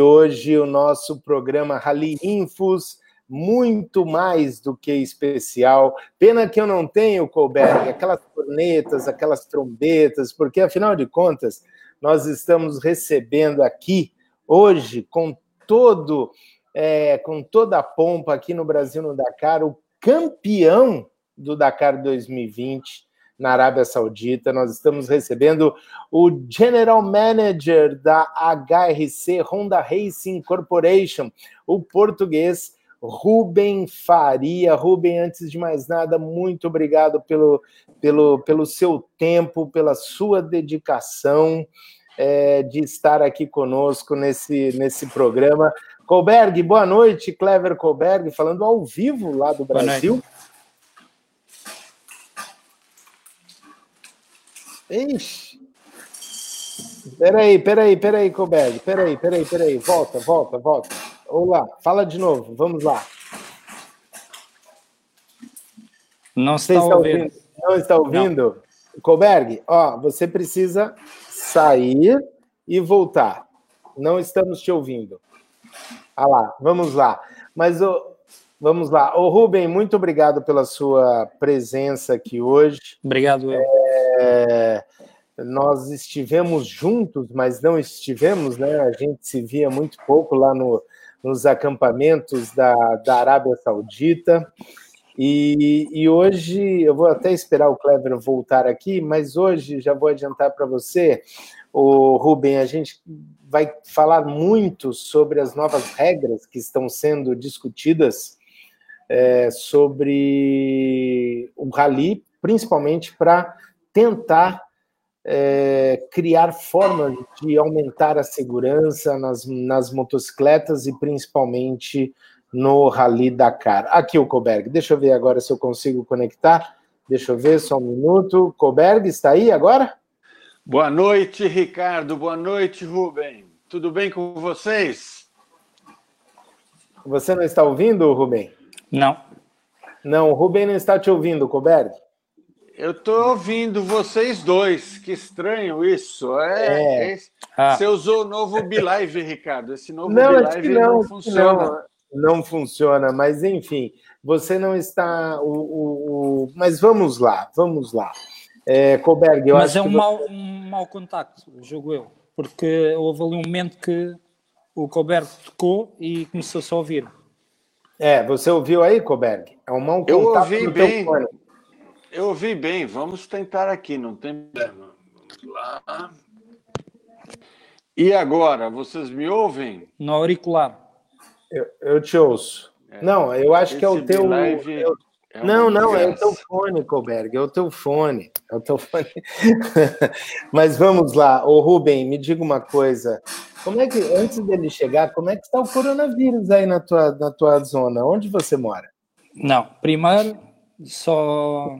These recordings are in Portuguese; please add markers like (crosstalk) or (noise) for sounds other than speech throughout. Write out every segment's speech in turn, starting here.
hoje o nosso programa Rally Infos, muito mais do que especial. Pena que eu não tenho, Colberg, aquelas cornetas, aquelas trombetas, porque afinal de contas, nós estamos recebendo aqui hoje com todo é, com toda a pompa aqui no Brasil no Dakar, o campeão do Dakar 2020 na Arábia Saudita. Nós estamos recebendo o General Manager da HRC Honda Racing Corporation, o português Rubem Faria. Rubem, antes de mais nada, muito obrigado pelo, pelo, pelo seu tempo, pela sua dedicação é, de estar aqui conosco nesse, nesse programa. Colberg, boa noite, Clever Colberg, falando ao vivo lá do Brasil. Ixi. Peraí, peraí, peraí, Colberg. Peraí, peraí, peraí. Volta, volta, volta. Olá, fala de novo. Vamos lá. Não está, está ouvindo. ouvindo. Não está ouvindo? Não. Colberg, ó, você precisa sair e voltar. Não estamos te ouvindo. Ah lá, vamos lá. Mas o, vamos lá. Ô, Rubem, muito obrigado pela sua presença aqui hoje. Obrigado, eu. É, nós estivemos juntos, mas não estivemos, né? A gente se via muito pouco lá no, nos acampamentos da, da Arábia Saudita. E, e, hoje, eu vou até esperar o Clever voltar aqui, mas hoje já vou adiantar para você, o Rubem, a gente vai falar muito sobre as novas regras que estão sendo discutidas é, sobre o rally, principalmente para tentar é, criar formas de aumentar a segurança nas, nas motocicletas e principalmente no Rally Dakar. Aqui o Koberg, deixa eu ver agora se eu consigo conectar. Deixa eu ver, só um minuto. Koberg, está aí agora? Boa noite, Ricardo. Boa noite, Rubem. Tudo bem com vocês? Você não está ouvindo, Rubem? Não. Não, o Rubem não está te ouvindo, Coberg. Eu estou ouvindo vocês dois. Que estranho isso. É, é. Ah. Você usou o novo Bilive, Ricardo. Esse novo não, Bilive não, não funciona. Não, não funciona, mas enfim, você não está. O, o, o... Mas vamos lá, vamos lá. É, Colberg, eu Mas é um, você... mau, um mau contacto, jogo eu, porque houve ali um momento que o Colberg tocou e começou-se a ouvir. É, você ouviu aí, Colberg? É um mau contato. Eu ouvi bem. Eu ouvi bem. Vamos tentar aqui, não tem problema. Vamos lá. E agora, vocês me ouvem? No auricular. Eu, eu te ouço. É. Não, eu acho Esse que é o teu. Eu, é não, não, é o teu fone, Colberg, é o teu fone. É o teu fone. (laughs) Mas vamos lá, ô Rubem, me diga uma coisa. Como é que, antes dele chegar, como é que está o coronavírus aí na tua, na tua zona? Onde você mora? Não, primeiro, só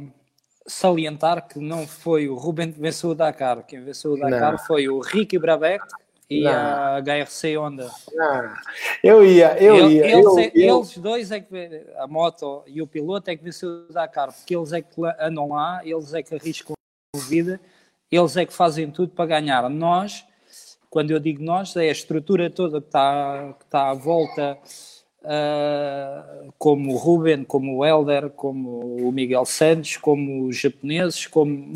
salientar que não foi o Rubem que venceu o Dakar. Quem venceu o Dakar não. foi o Ricky Brabec e não. a HRC Honda. Não. Eu ia, eu ia. Eles, eu, é, eu... eles dois é que a moto e o piloto é que venceu o Dakar, porque eles é que andam lá, eles é que arriscam a vida, eles é que fazem tudo para ganhar. Nós, quando eu digo nós, é a estrutura toda que está, que está à volta. Uh, como o Ruben, como o Helder, como o Miguel Santos, como os japoneses, como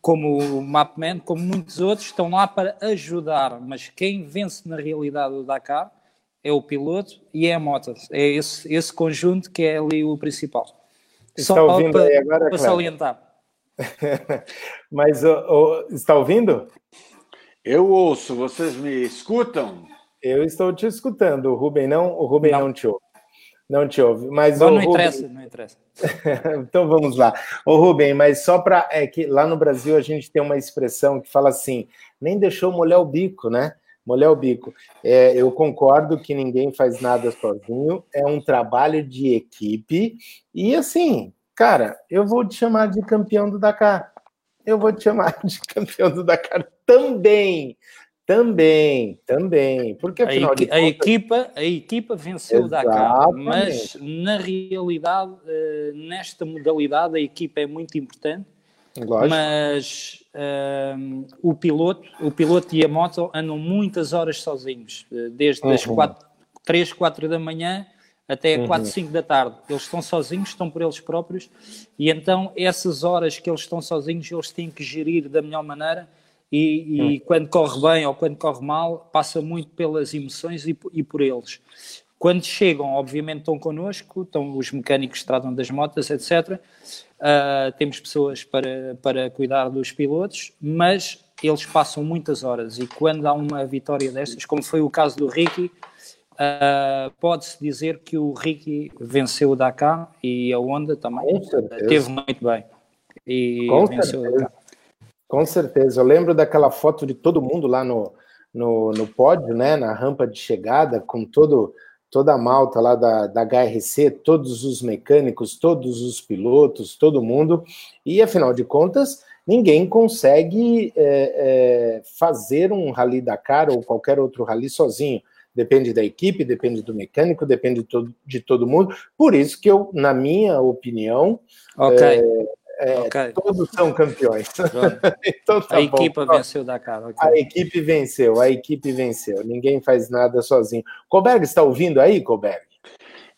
como o Mapman, como muitos outros, estão lá para ajudar, mas quem vence na realidade o Dakar é o piloto e é a moto. É esse, esse conjunto que é ali o principal. Está Só ouvindo para, aí agora, para salientar. (laughs) mas oh, oh, está ouvindo? Eu ouço, vocês me escutam? Eu estou te escutando, o Rubem não, o Rubem não, não te ouve. Não te ouve. Mas não, não interessa, não interessa. (laughs) então vamos lá. Ô Rubem, mas só para. É que lá no Brasil a gente tem uma expressão que fala assim: nem deixou molhar o bico, né? Molhar o bico. É, eu concordo que ninguém faz nada sozinho, é um trabalho de equipe. E assim, cara, eu vou te chamar de campeão do Dakar. Eu vou te chamar (laughs) de campeão do Dakar também. Também, também. Porque a, de contas... a equipa, a equipa venceu o Dakar, mas na realidade, eh, nesta modalidade, a equipa é muito importante Lógico. mas uh, o piloto, o piloto e a moto andam muitas horas sozinhos, eh, desde uhum. as 4, 3, 4 da manhã até uhum. 4, 5 da tarde. Eles estão sozinhos, estão por eles próprios, e então essas horas que eles estão sozinhos, eles têm que gerir da melhor maneira. E, e quando corre bem ou quando corre mal, passa muito pelas emoções e, e por eles. Quando chegam, obviamente estão connosco, estão os mecânicos que tratam das motas, etc. Uh, ah, temos pessoas para, para cuidar dos pilotos, mas eles passam muitas horas e quando há uma vitória destas, como foi o caso do Ricky, Uh, Pode-se dizer que o Ricky venceu o Dakar e a Honda também teve muito bem. E Com venceu certeza. o Dakar. Com certeza. Eu lembro daquela foto de todo mundo lá no, no, no pódio, né, na rampa de chegada, com todo, toda a malta lá da, da HRC, todos os mecânicos, todos os pilotos, todo mundo. E afinal de contas, ninguém consegue é, é, fazer um Rally Dakar ou qualquer outro rally sozinho depende da equipe, depende do mecânico, depende de todo, de todo mundo. Por isso que eu, na minha opinião, okay. é, okay. todos são campeões. (laughs) então, tá a bom. equipe venceu o Dakar. Okay. A equipe venceu, a equipe venceu. Ninguém faz nada sozinho. Colberg, está ouvindo aí, Colberg?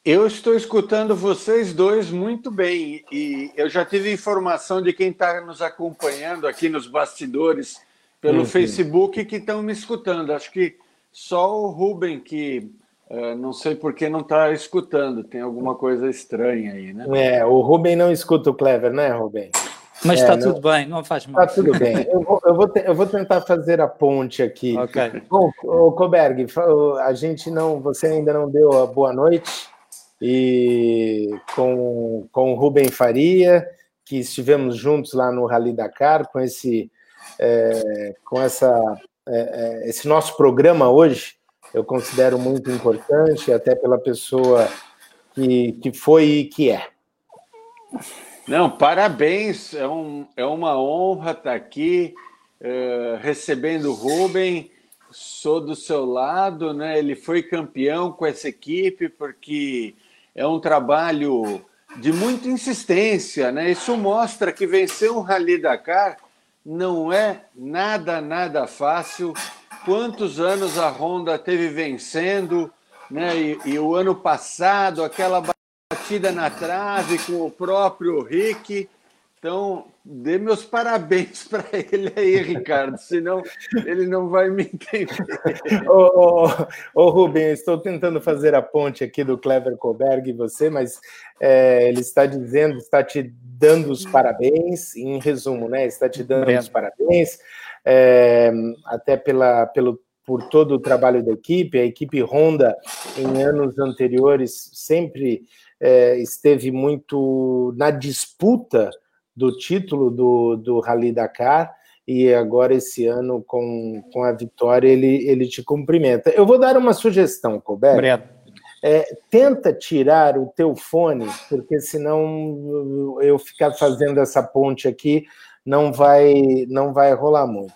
Eu estou escutando vocês dois muito bem e eu já tive informação de quem está nos acompanhando aqui nos bastidores pelo uhum. Facebook que estão me escutando. Acho que só o Ruben que uh, não sei por que não está escutando, tem alguma coisa estranha aí, né? É, o Ruben não escuta o Clever, né, Ruben? Mas está é, tudo bem, não faz mal. Está tudo bem. Eu vou, eu, vou eu vou, tentar fazer a ponte aqui. Ok. Bom, o Koberg, a gente não, você ainda não deu a boa noite e com, com o Rubem Faria, que estivemos juntos lá no Rally Dakar, com esse, é, com essa é, é, esse nosso programa hoje eu considero muito importante, até pela pessoa que, que foi e que é. Não, parabéns, é, um, é uma honra estar aqui uh, recebendo o Rubem, sou do seu lado, né? Ele foi campeão com essa equipe porque é um trabalho de muita insistência, né? Isso mostra que vencer um Rally Dakar não é nada, nada fácil. Quantos anos a Honda teve vencendo, né? E, e, o ano passado, aquela batida na trave com o próprio Rick. Então, dê meus (laughs) parabéns para ele aí, Ricardo, senão ele não vai me entender. (laughs) ô, ô, ô, Rubem, estou tentando fazer a ponte aqui do Clever Colberg e você, mas é, ele está dizendo, está te dando os parabéns, em resumo, né? Está te dando os parabéns, é, até pela, pelo, por todo o trabalho da equipe. A equipe Honda, em anos anteriores, sempre é, esteve muito na disputa do título do, do Rally Dakar. E agora, esse ano, com, com a vitória, ele, ele te cumprimenta. Eu vou dar uma sugestão, Colbert. Obrigado é, tenta tirar o teu fone, porque senão eu ficar fazendo essa ponte aqui não vai não vai rolar muito.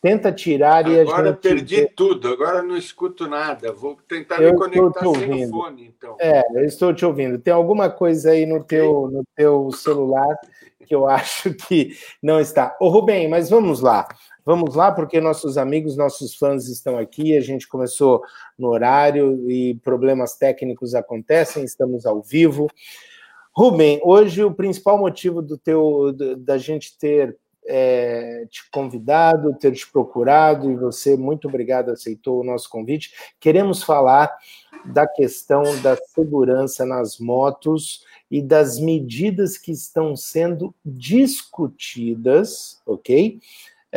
Tenta tirar e agora perdi tudo, agora não escuto nada. Vou tentar eu me conectar sem o fone, então. É, eu estou te ouvindo. Tem alguma coisa aí no okay. teu no teu celular que eu acho que não está. Ô Rubem, mas vamos lá. Vamos lá, porque nossos amigos, nossos fãs estão aqui. A gente começou no horário e problemas técnicos acontecem, estamos ao vivo. Rubem, hoje o principal motivo do teu da gente ter é, te convidado, ter te procurado, e você, muito obrigado, aceitou o nosso convite. Queremos falar da questão da segurança nas motos e das medidas que estão sendo discutidas, ok?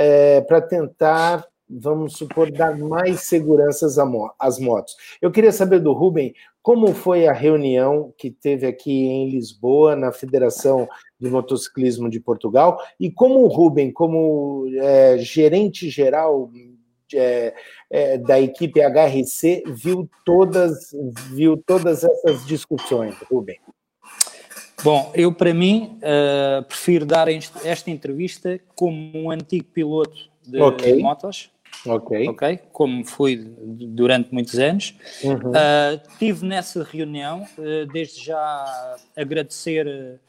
é, para tentar, vamos supor, dar mais seguranças às motos. Eu queria saber do Rubem como foi a reunião que teve aqui em Lisboa, na Federação de Motociclismo de Portugal, e como o Rubem, como é, gerente geral é, é, da equipe HRC, viu todas, viu todas essas discussões, Rubem. Bom, eu para mim uh, prefiro dar esta entrevista como um antigo piloto de okay. motos. Ok. Ok, como fui durante muitos anos. Uhum. Uh, tive nessa reunião, uh, desde já agradecer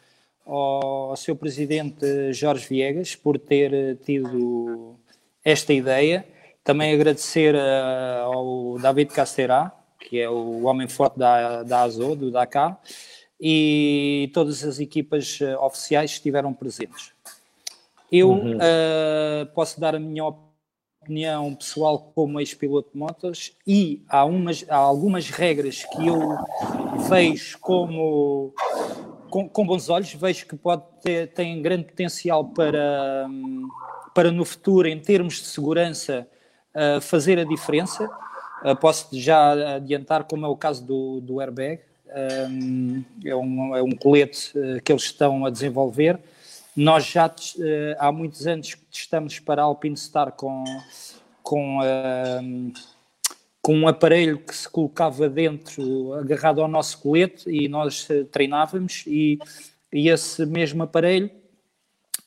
ao, ao seu presidente Jorge Viegas por ter tido esta ideia. Também agradecer uh, ao David Casterá, que é o homem forte da, da ASO, do Dakar, e todas as equipas oficiais estiveram presentes. Eu uhum. uh, posso dar a minha opinião pessoal como ex-piloto de motos e há, umas, há algumas regras que eu vejo como com, com, bons olhos, vejo que pode ter tem grande potencial para, para no futuro, em termos de segurança, uh, fazer a diferença. Uh, posso já adiantar, como é o caso do, do airbag, um, é, um, é um colete que eles estão a desenvolver. Nós já há muitos anos que testamos para a Alpine Star com, com com um aparelho que se colocava dentro, agarrado ao nosso colete, e nós eh, treinávamos, e, e esse mesmo aparelho,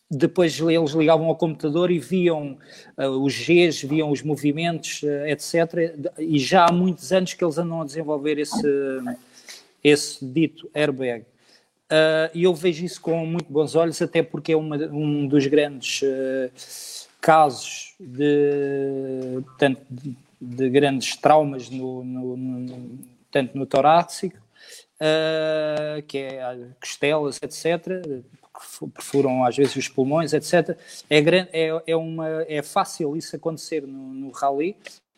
depois eles ligavam ao computador e viam uh, os Gs, viam os movimentos, uh, etc. E já há muitos anos que eles andam a desenvolver esse, esse dito airbag. Uh, e eu vejo isso com muito bons olhos, até porque é uma, um dos grandes casos de, tanto de de grandes traumas, no, no, no tanto no torácico, uh, que é costelas, etc., perfuram às vezes os pulmões, etc. É, é, é, uma, é fácil isso acontecer no, no rally,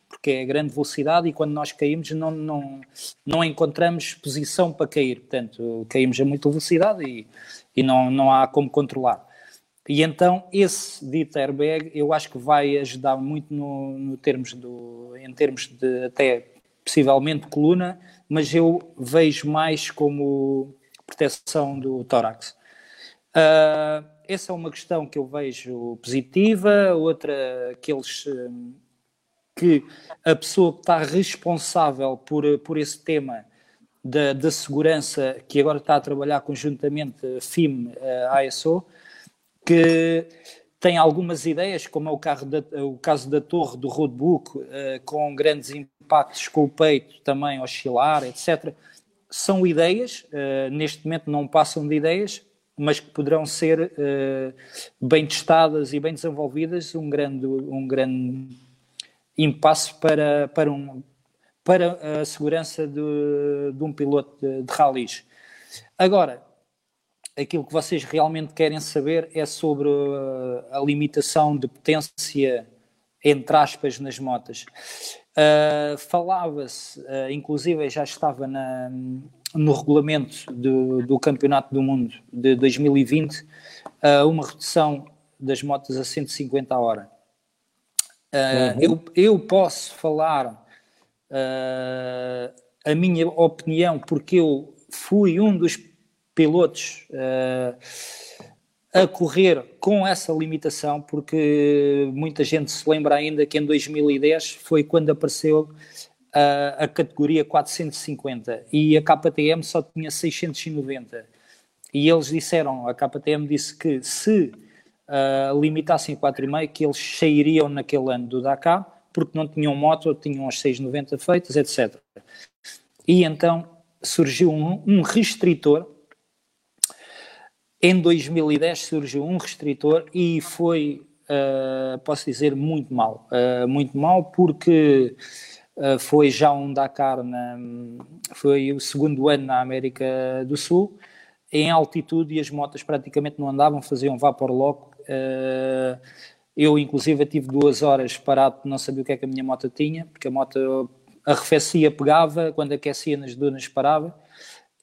porque é grande velocidade e quando nós caímos não, não, não encontramos posição para cair. Portanto, caímos a muita velocidade e, e não, não há como controlar. E então esse dito airbag eu acho que vai ajudar muito no, no termos do, em termos de até possivelmente coluna, mas eu vejo mais como proteção do tórax. Uh, essa é uma questão que eu vejo positiva, outra que eles que a pessoa que está responsável por, por esse tema da, da segurança, que agora está a trabalhar conjuntamente FIM, a ASO, que tem algumas ideias, como é o, da, o caso da torre do roadbook, uh, com grandes impactos com o peito também oscilar, etc. São ideias, uh, neste momento não passam de ideias, mas que poderão ser bem testadas e bem desenvolvidas, um grande, um grande impasse para, para, um, para a segurança de, de um piloto de, de rallies. Agora, aquilo que vocês realmente querem saber é sobre uh, a limitação de potência, entre aspas, nas motas. Uh, Falava-se, uh, inclusive já estava na, no regulamento do, do, Campeonato do Mundo de 2020, uh, uma redução das motas a 150 a hora. Uhum. eu, eu posso falar a minha opinião, porque eu fui um dos pilotos uh, a correr com essa limitação, porque muita gente se lembra ainda que em 2010 foi quando apareceu a, a categoria 450 e a KTM só tinha 690. E eles disseram, a KTM disse que se uh, limitassem a 4,5 que eles sairiam naquele ano do Dakar, porque não tinham moto, tinham as 690 feitas, etc. E então surgiu um, um restritor em 2010 surgiu um restritor e foi, uh, posso dizer, muito mal. Uh, muito mal porque uh, foi já um Dakar, na, foi o segundo ano na América do Sul, em altitude e as motas praticamente não andavam, faziam vapor lock. Eu, inclusive, tive duas horas parado, não sabia o que é que a minha moto tinha, porque a moto arrefecia, pegava, quando aquecia nas dunas parava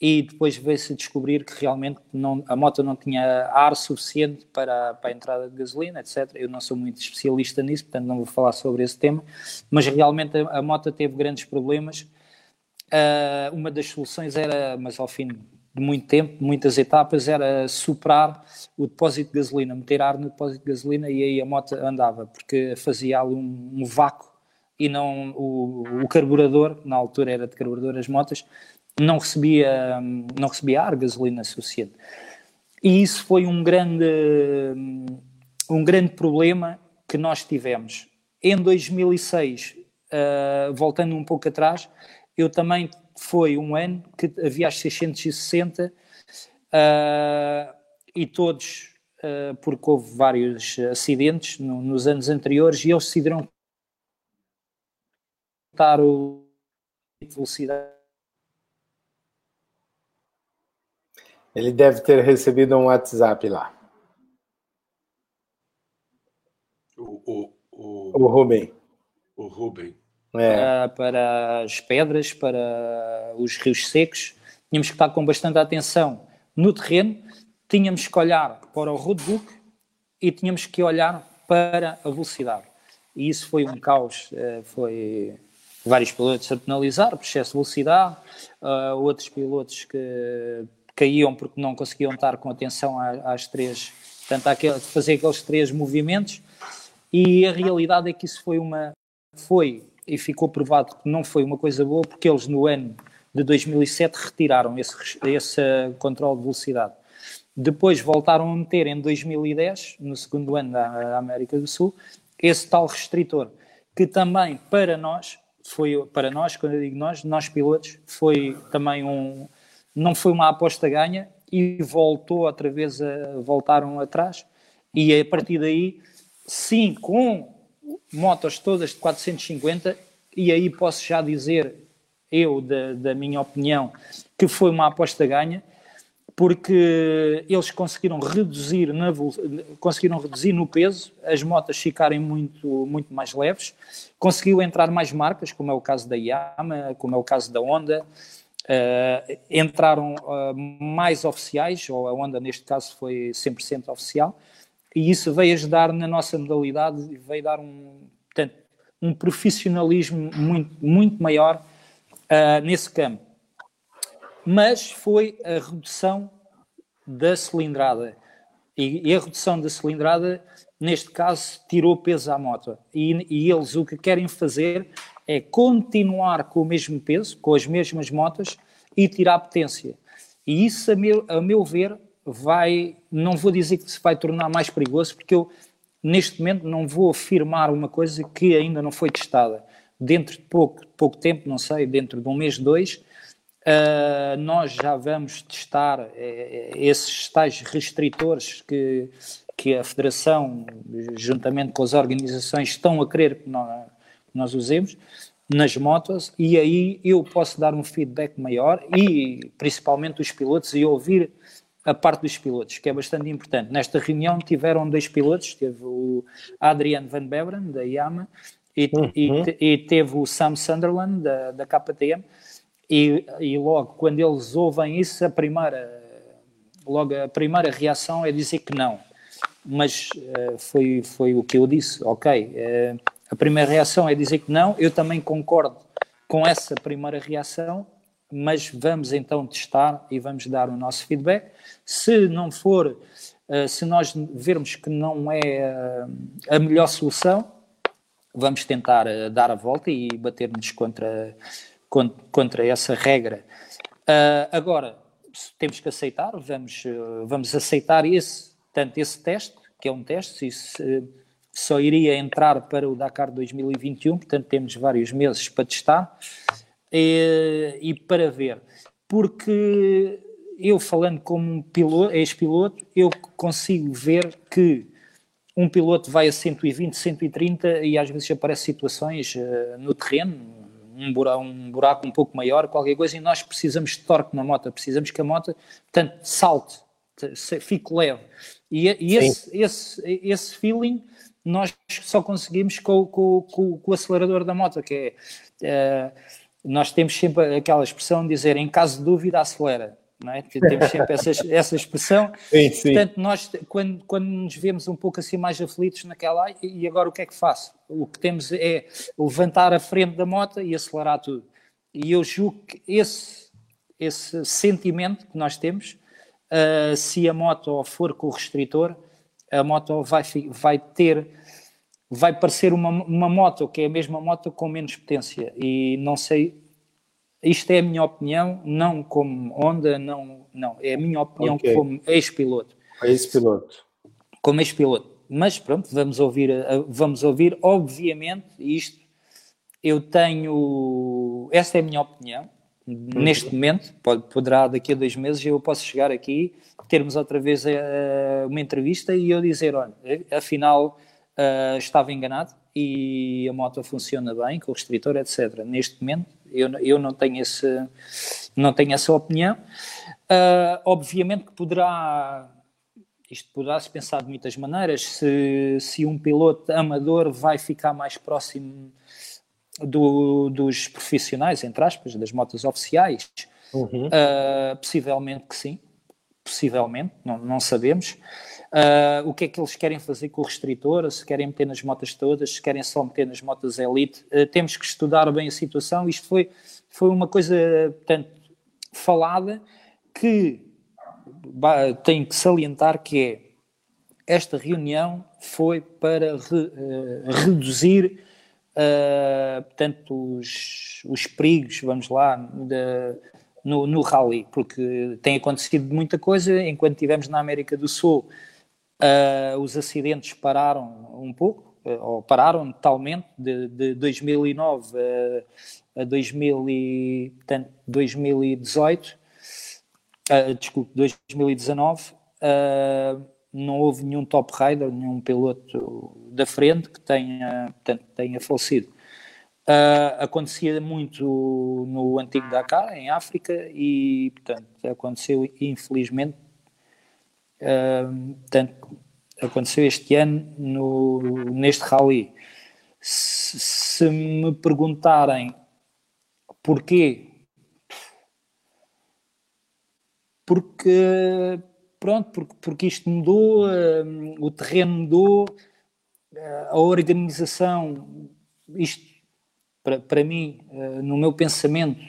e depois veio-se descobrir que realmente não, a moto não tinha ar suficiente para, para a entrada de gasolina, etc. Eu não sou muito especialista nisso, portanto não vou falar sobre esse tema, mas realmente a, a moto teve grandes problemas. Uh, uma das soluções era, mas ao fim de muito tempo, muitas etapas, era superar o depósito de gasolina, meter ar no depósito de gasolina e aí a moto andava, porque fazia um, um vácuo e não o, o carburador, na altura era de carburador as motas, não recebia, não recebia ar, gasolina suficiente. E isso foi um grande, um grande problema que nós tivemos. Em 2006, uh, ah, voltando um pouco atrás, eu também foi um ano que havia as 660 uh, e todos, uh, porque houve vários acidentes no, nos anos anteriores, e eles decidiram cortar o velocidade. Ele deve ter recebido um WhatsApp lá. O, o, o, o Rubem. O Rubem. É. Para as pedras, para os rios secos, tínhamos que estar com bastante atenção no terreno, tínhamos que olhar para o roadbook e tínhamos que olhar para a velocidade. E isso foi um caos, eh, foi vários pilotos a penalizar por excesso de velocidade, uh, outros pilotos que caíam porque não conseguiam estar com atenção às três, portanto, àquele, fazer aqueles três movimentos, e a realidade é que isso foi uma, foi e ficou provado que não foi uma coisa boa, porque eles no ano de 2007 retiraram esse, esse controle de velocidade. Depois voltaram a meter em 2010, no segundo ano da América do Sul, esse tal restritor, que também para nós foi para nós, quando eu digo nós, nós pilotos, foi também um. Não foi uma aposta ganha e voltou outra vez a. voltaram atrás. E a partir daí, sim, com motos todas de 450, e aí posso já dizer, eu, da, da minha opinião, que foi uma aposta ganha, porque eles conseguiram reduzir, na, conseguiram reduzir no peso, as motas ficarem muito, muito mais leves, conseguiu entrar mais marcas, como é o caso da Yamaha, como é o caso da Honda, uh, entraram uh, mais oficiais, ou a Honda neste caso foi 100% oficial, e isso veio ajudar na nossa modalidade, veio dar um, portanto, um profissionalismo muito, muito maior uh, nesse campo mas foi a redução da cilindrada. E, e, a redução da cilindrada, neste caso, tirou peso à moto. E, e, eles o que querem fazer é continuar com o mesmo peso, com as mesmas motas, e tirar potência. E isso, a meu, a meu ver, vai, não vou dizer que se vai tornar mais perigoso, porque eu, neste momento, não vou afirmar uma coisa que ainda não foi testada. Dentro de pouco, pouco tempo, não sei, dentro de um mês, dois, Uh, nós já vamos testar uh, esses tais restritores que, que a Federação, juntamente com as organizações, estão a querer que nós, nós usemos nas motos e aí eu posso dar um feedback maior e principalmente os pilotos e ouvir a parte dos pilotos, que é bastante importante. Nesta reunião tiveram dois pilotos, teve o Adrian Van Beveren, da Yamaha, e, uhum. e, e, teve o Sam Sunderland, da, da KTM, e, e logo, quando eles ouvem isso, a primeira, logo a primeira reação é dizer que não. Mas uh, foi, foi o que eu disse, ok. Uh, a primeira reação é dizer que não, eu também concordo com essa primeira reação, mas vamos então testar e vamos dar o nosso feedback. Se não for, uh, se nós vermos que não é a melhor solução, vamos tentar dar a volta e bater-nos contra contra essa regra. Agora, temos que aceitar, vamos, vamos aceitar esse, tanto esse teste, que é um teste, uh, só iria entrar para o Dakar 2021, portanto temos vários meses para testar e, e para ver. Porque eu falando como piloto, ex-piloto, eu consigo ver que um piloto vai a 120, 130 e às vezes aparecem situações uh, no terreno, um buraco, um buraco um pouco maior, qualquer coisa, e nós precisamos de torque na moto, precisamos que a moto, portanto, salte, fique leve. E, e esse, esse, esse feeling nós só conseguimos com, com, com, com o acelerador da moto, que é, uh, nós temos sempre aquela expressão de dizer, em caso de dúvida, acelera. não É? Temos sempre essa, (laughs) essa expressão. Sim, sim. Portanto, nós, quando, quando nos vemos um pouco assim mais aflitos naquela, e agora o que é que faço? o que temos é levantar a frente da moto e acelerar tudo. E eu julgo que esse, esse sentimento que nós temos, uh, se a moto for com o restritor, a moto vai, vai ter, vai parecer uma, uma moto que é a mesma moto com menos potência. E não sei, isto é a minha opinião, não como Honda, não, não, é a minha opinião okay. como ex-piloto. Ex-piloto. Como ex-piloto. Mas pronto, vamos ouvir, vamos ouvir, obviamente, isto eu tenho, essa é a minha opinião, Neste uhum. momento, pode, poderá daqui a dois meses eu posso chegar aqui, termos outra vez uh, uma entrevista e eu dizer, olha, afinal uh, estava enganado e a moto funciona bem com o restritor, etc. Neste momento eu, eu não, tenho esse, não tenho essa opinião. Uh, obviamente que poderá isto poderá-se pensar de muitas maneiras. Se, se um piloto amador vai ficar mais próximo do, dos profissionais, entre aspas, das motos oficiais, uhum. uh, possivelmente que sim. Possivelmente, não, não sabemos. Uh, o que é que eles querem fazer com o restritor, se querem meter nas motas todas, se querem só meter nas motas elite. Uh, temos que estudar bem a situação. Isto foi, foi uma coisa, portanto, falada que tenho que salientar que é esta reunião foi para re, uh, reduzir uh, portanto, os, os perigos, vamos lá, no, no rally, porque tem acontecido muita coisa. Enquanto estivemos na América do Sul, uh, os acidentes pararam um pouco, ou pararam totalmente, de, de 2009 a, a 2000 e, portanto, 2018 uh, desculpe, 2019, uh, não houve nenhum top rider, nenhum piloto da frente que tenha, portanto, tenha falecido. Uh, acontecia muito no antigo Dakar, em África, e portanto aconteceu infelizmente, portanto, aconteceu este ano no, neste rally. Se, se me perguntarem porquê porque pronto, porque, porque isto mudou, uh, o terreno mudou, uh, a organização, isto para, para mim, uh, no meu pensamento,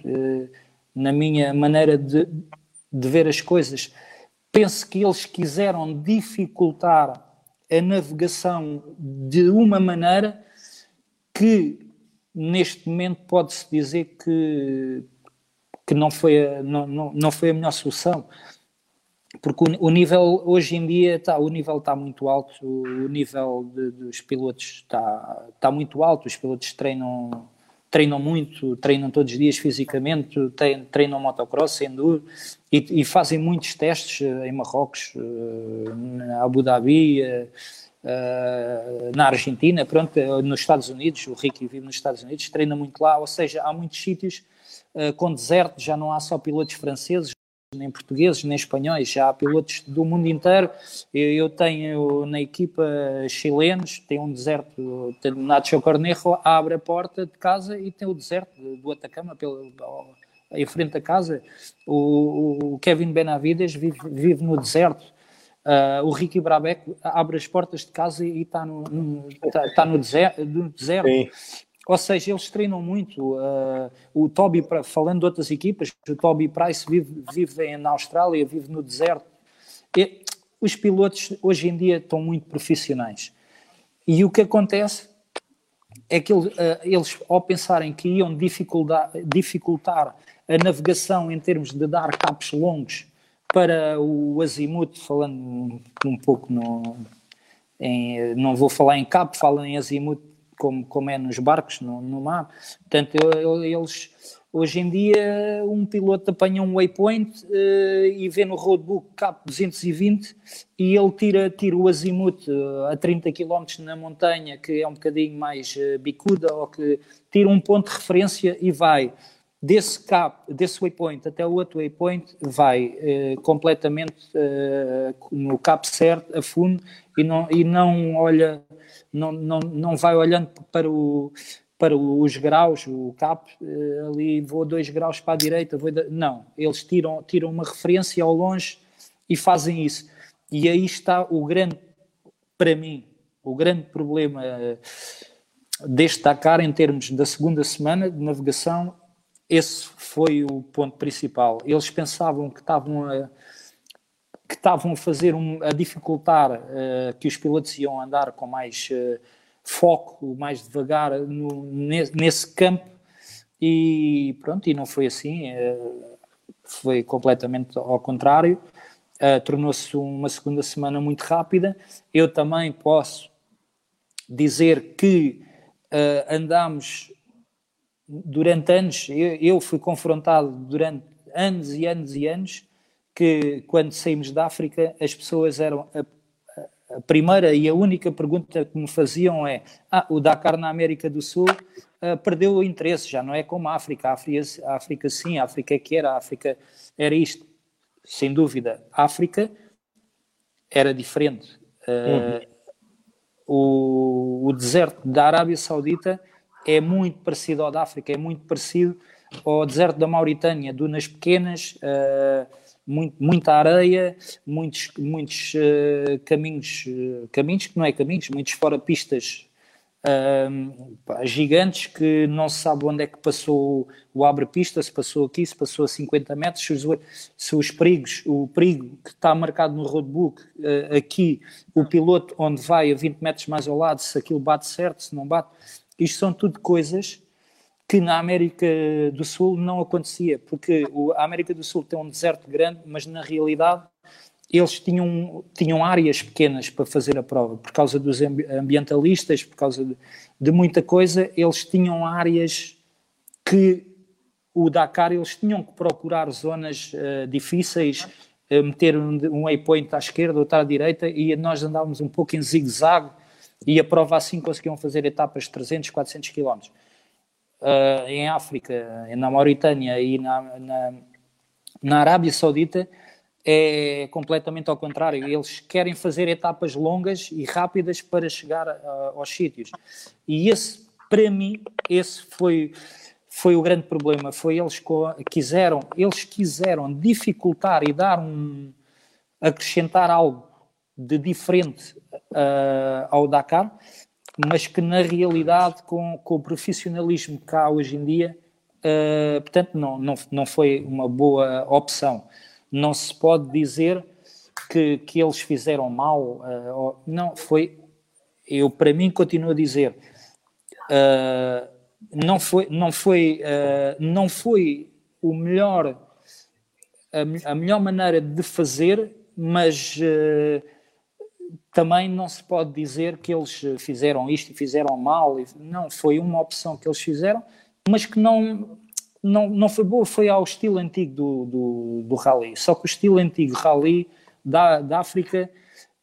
na minha maneira de, de ver as coisas, penso que eles quiseram dificultar a navegação de uma maneira que neste momento pode-se dizer que que não foi a, não, não, não foi a melhor solução. Porque o, o, nível hoje em dia está o nível está muito alto o, nível de, dos pilotos está está muito alto os pilotos treinam treinam muito treinam todos os dias fisicamente treinam motocross enduro e, e fazem muitos testes eh, em Marrocos eh, na Abu Dhabi eh, na Argentina pronto nos Estados Unidos o Ricky vive nos Estados Unidos treina muito lá ou seja há muitos sítios com deserto, já não há só pilotos franceses, nem portugueses, nem espanhóis, já há pilotos do mundo inteiro. Eu, tenho na equipa chilenos, tem um deserto, tem Nacho Cornejo, abre a porta de casa e tem o deserto do Atacama pelo, em frente da casa. O, o Kevin Benavides vive, vive no deserto. Uh, o Ricky Brabec abre as portas de casa e está no, no, tá, tá no deserto. No deserto. Ou seja, eles treinam muito. Uh, o Toby, falando de outras equipas, o Toby Price vive, vive na Austrália, vive no deserto. E os pilotos hoje em dia estão muito profissionais. E o que acontece é que uh, eles ao pensarem que iam dificultar, a navegação em termos de dar capos longos para o azimuth, falando um pouco no. Em, não vou falar em cabo, falo em azimuth como, como é nos barcos, no, no mar. Portanto, eles, hoje em dia, um piloto apanha um waypoint uh, e vê no roadbook CAP 220 e ele tira, tira o azimuth uh, a 30 km na montanha, que é um bocadinho mais uh, bicuda, ou que tira um ponto de referência e vai desse cap, desse waypoint até o outro waypoint, vai completamente no cap certo, a fundo, e não, e não olha não, não, não vai olhando para, o, para os graus, o cap, eh, ali vou dois graus para a direita, vou não, eles tiram, tiram uma referência ao longe e fazem isso. E aí está o grande, para mim, o grande problema eh, deste Dakar em termos da segunda semana de navegação, esse foi o ponto principal. Eles pensavam que estavam a que estavam a fazer um, a dificultar uh, que os pilotos iam andar com mais uh, foco, mais devagar no, nesse, nesse, campo e pronto, e não foi assim, uh, foi completamente ao contrário, tornou-se uma segunda semana muito rápida. Eu também posso dizer que andámos durante anos, eu, eu fui confrontado durante anos e anos e anos que quando saímos da África as pessoas eram a, a, primeira e a única pergunta que me faziam é ah, o Dakar na América do Sul uh, perdeu o interesse, já não é como a África, a África, a África sim, a África é que era, a África era isto, sem dúvida, a África era diferente. Uh, uhum. o, o deserto da Arábia Saudita é muito parecido ao da África, é muito parecido ao deserto da Mauritânia, dunas pequenas, uh, muito, muita areia, muitos, muitos uh, caminhos, uh, caminhos que não é caminhos, muitos fora pistas uh, gigantes que não se sabe onde é que passou o abre-pista, se passou aqui, se passou a 50 metros, se os, se os perigos, o perigo que está marcado no roadbook, aqui, o piloto onde vai a 20 metros mais ao lado, se aquilo bate certo, se não bate, isto são tudo coisas que na América do Sul não acontecia, porque a América do Sul tem um deserto grande, mas na realidade eles tinham, tinham áreas pequenas para fazer a prova, por causa dos ambientalistas, por causa de, de muita coisa, eles tinham áreas que o Dakar, eles tinham que procurar zonas uh, difíceis, uh, meter um, um waypoint à esquerda, outro à direita, e nós andávamos um pouco em zigue-zague, e a prova assim conseguiam fazer etapas de 300, 400 quilómetros uh, em África, na Mauritânia e na, na, na Arábia Saudita é completamente ao contrário. Eles querem fazer etapas longas e rápidas para chegar uh, aos sítios. E esse, para mim, esse foi foi o grande problema. Foi eles quiseram eles quiseram dificultar e dar um acrescentar algo de diferente uh, ao Dakar mas que na realidade, com, com o profissionalismo que há hoje em dia, uh, portanto, não, não, não foi uma boa opção. Não se pode dizer que, que eles fizeram mal, uh, não, foi, eu para mim continuo a dizer, uh, não foi, não foi, não foi o melhor, a, a, melhor maneira de fazer, mas também não se pode dizer que eles fizeram isto e fizeram mal. Não, foi uma opção que eles fizeram, mas que não, não, não foi boa, foi ao estilo antigo do, do, do rally. Só que o estilo antigo rally da, da África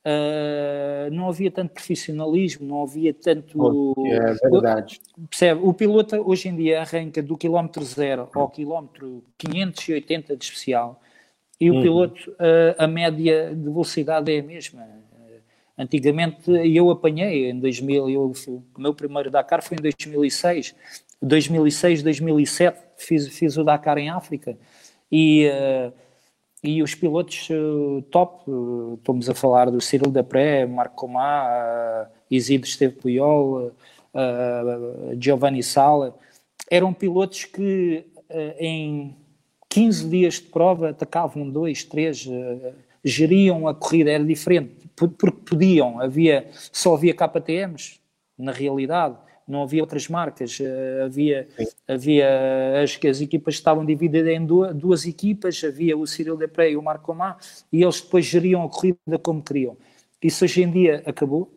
uh, não havia tanto profissionalismo, não havia tanto. É verdade. Percebe? O piloto hoje em dia arranca do quilómetro zero ao quilómetro 580 de especial. E o uhum. piloto, uh, a média de velocidade é a mesma Antigamente eu apanhei em 2000, eu, o meu primeiro Dakar foi em 2006. 2006, 2007 fiz, fiz o Dakar em África. E, uh, e os pilotos uh, top, uh, estamos a falar do Cyril Depré, Marco Comá, Isidro Esteve Puyol, Giovanni Sala, eram pilotos que em 15 dias de prova atacavam dois, três, geriam a corrida, era diferente porque podiam, havia, só havia KTMs, na realidade, não havia outras marcas, eh, havia, havia as, as equipas estavam divididas em duas, duas equipas, havia o Cyril Depré e o Marco Comá, e eles depois geriam a corrida como queriam. Isso hoje em dia acabou,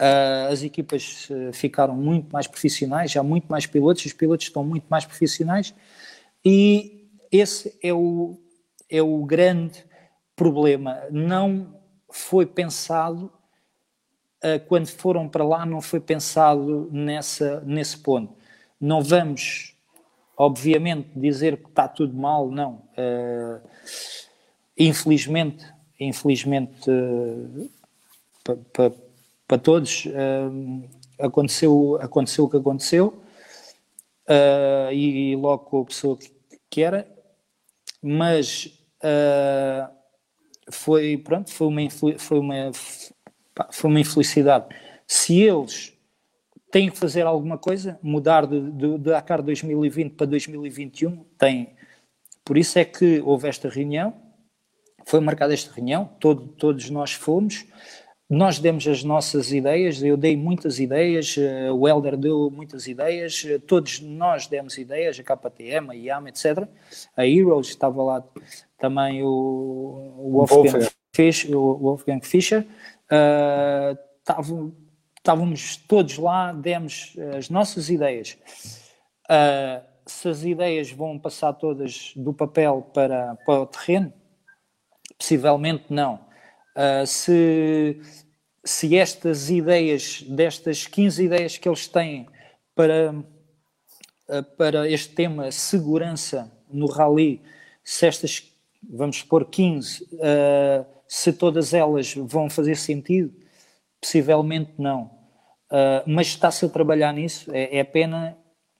uh, as equipas eh, ficaram muito mais profissionais, há muito mais pilotos, os pilotos estão muito mais profissionais, e esse é o, é o grande problema, não foi pensado, uh, quando foram para lá, não foi pensado nessa, nesse ponto. Não vamos, obviamente, dizer que está tudo mal, não. Uh, infelizmente, infelizmente, uh, para pa, pa todos, aconteceu, aconteceu o que aconteceu, e, e, logo com a pessoa que, que era, mas foi, pronto, foi uma, foi uma, foi uma infelicidade. Se eles têm que fazer alguma coisa, mudar de, de, de Dakar 2020 para 2021, têm. Por isso é que houve esta reunião, foi marcada esta reunião, todo, todos nós fomos, nós demos as nossas ideias, eu dei muitas ideias, uh, o Helder deu muitas ideias, uh, todos nós demos ideias, a KTM, a IAM, etc. A Heroes estava lá também o, o Wolfgang, Fischer, o Wolfgang Fischer. Uh, estávamos todos lá, demos as nossas ideias. Uh, se as ideias vão passar todas do papel para, para o terreno, possivelmente não. Uh, se, se estas ideias, destas 15 ideias que eles têm para, uh, para este tema segurança no rally, se estas, vamos supor, 15, uh, se todas elas vão fazer sentido, possivelmente não. mas está-se a trabalhar nisso, é, é pena,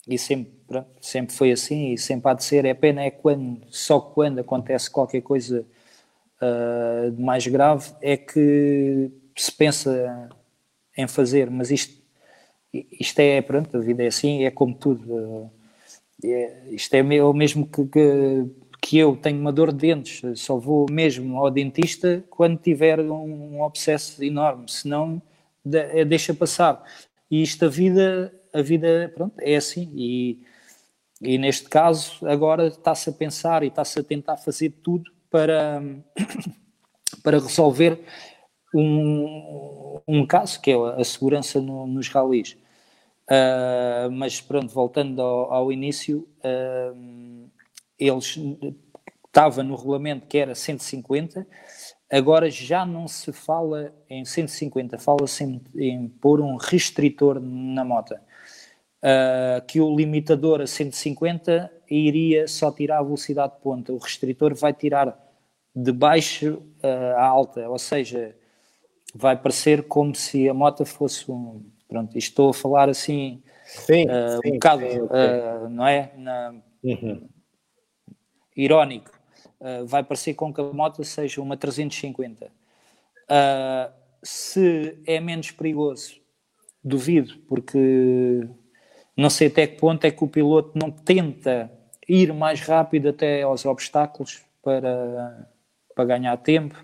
e sempre Pronto, sempre foi assim e sempre há de ser. É pena é quando, só quando acontece qualquer coisa uh, de mais grave é que se pensa em fazer, mas isto, isto é, pronto, a vida é assim, é como tudo. Uh, é, isto é o mesmo que, que, que, eu tenho uma dor de dentes, só vou mesmo ao dentista quando tiver um, um obsesso enorme, senão de, deixa passar. E isto, a vida, a vida, pronto, é assim. E, e neste caso, agora está-se a pensar e está-se a tentar fazer tudo para, (coughs) para resolver um, um caso, que é a segurança no, nos ralis. Uh, mas pronto, voltando ao, ao início, uh, eles estava no regulamento que era 150, agora já não se fala em 150, fala-se em, em pôr um restritor na moto uh, que o limitador a 150 iria só tirar a velocidade de ponta, o restritor vai tirar de baixo uh, a alta, ou seja, vai parecer como se a moto fosse um. Pronto, estou a falar assim sim, uh, sim, um bocado, sim, não é? Na, uhum. Irónico. vai parecer com que a moto seja uma 350. se é menos perigoso, duvido, porque não sei até que ponto é que o piloto não tenta ir mais rápido até aos obstáculos para, para ganhar tempo.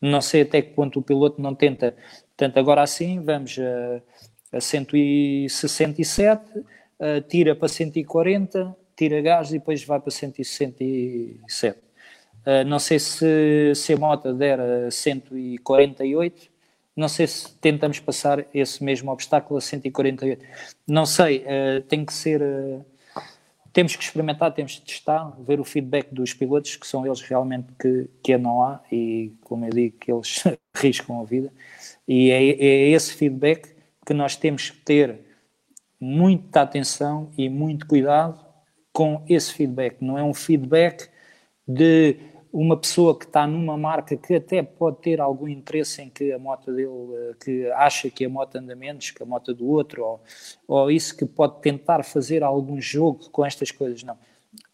Não sei até que ponto o piloto não tenta. Portanto, agora assim, vamos a, a 167, a, tira para 140, tira gás e depois vai para 167. Uh, não sei se, se a moto der a 148, não sei se tentamos passar esse mesmo obstáculo a 148. Não sei, uh, tem que ser. Uh, temos que experimentar, temos que testar, ver o feedback dos pilotos, que são eles realmente que, que não há e, como eu digo, que eles (laughs) riscam a vida. E é, é esse feedback que nós temos que ter muita atenção e muito cuidado com esse feedback. Não é um feedback de uma pessoa que está numa marca que até pode ter algum interesse em que a moto dele, eh, que acha que a moto anda menos que a moto do outro, ou, ou isso que pode tentar fazer algum jogo com estas coisas, não.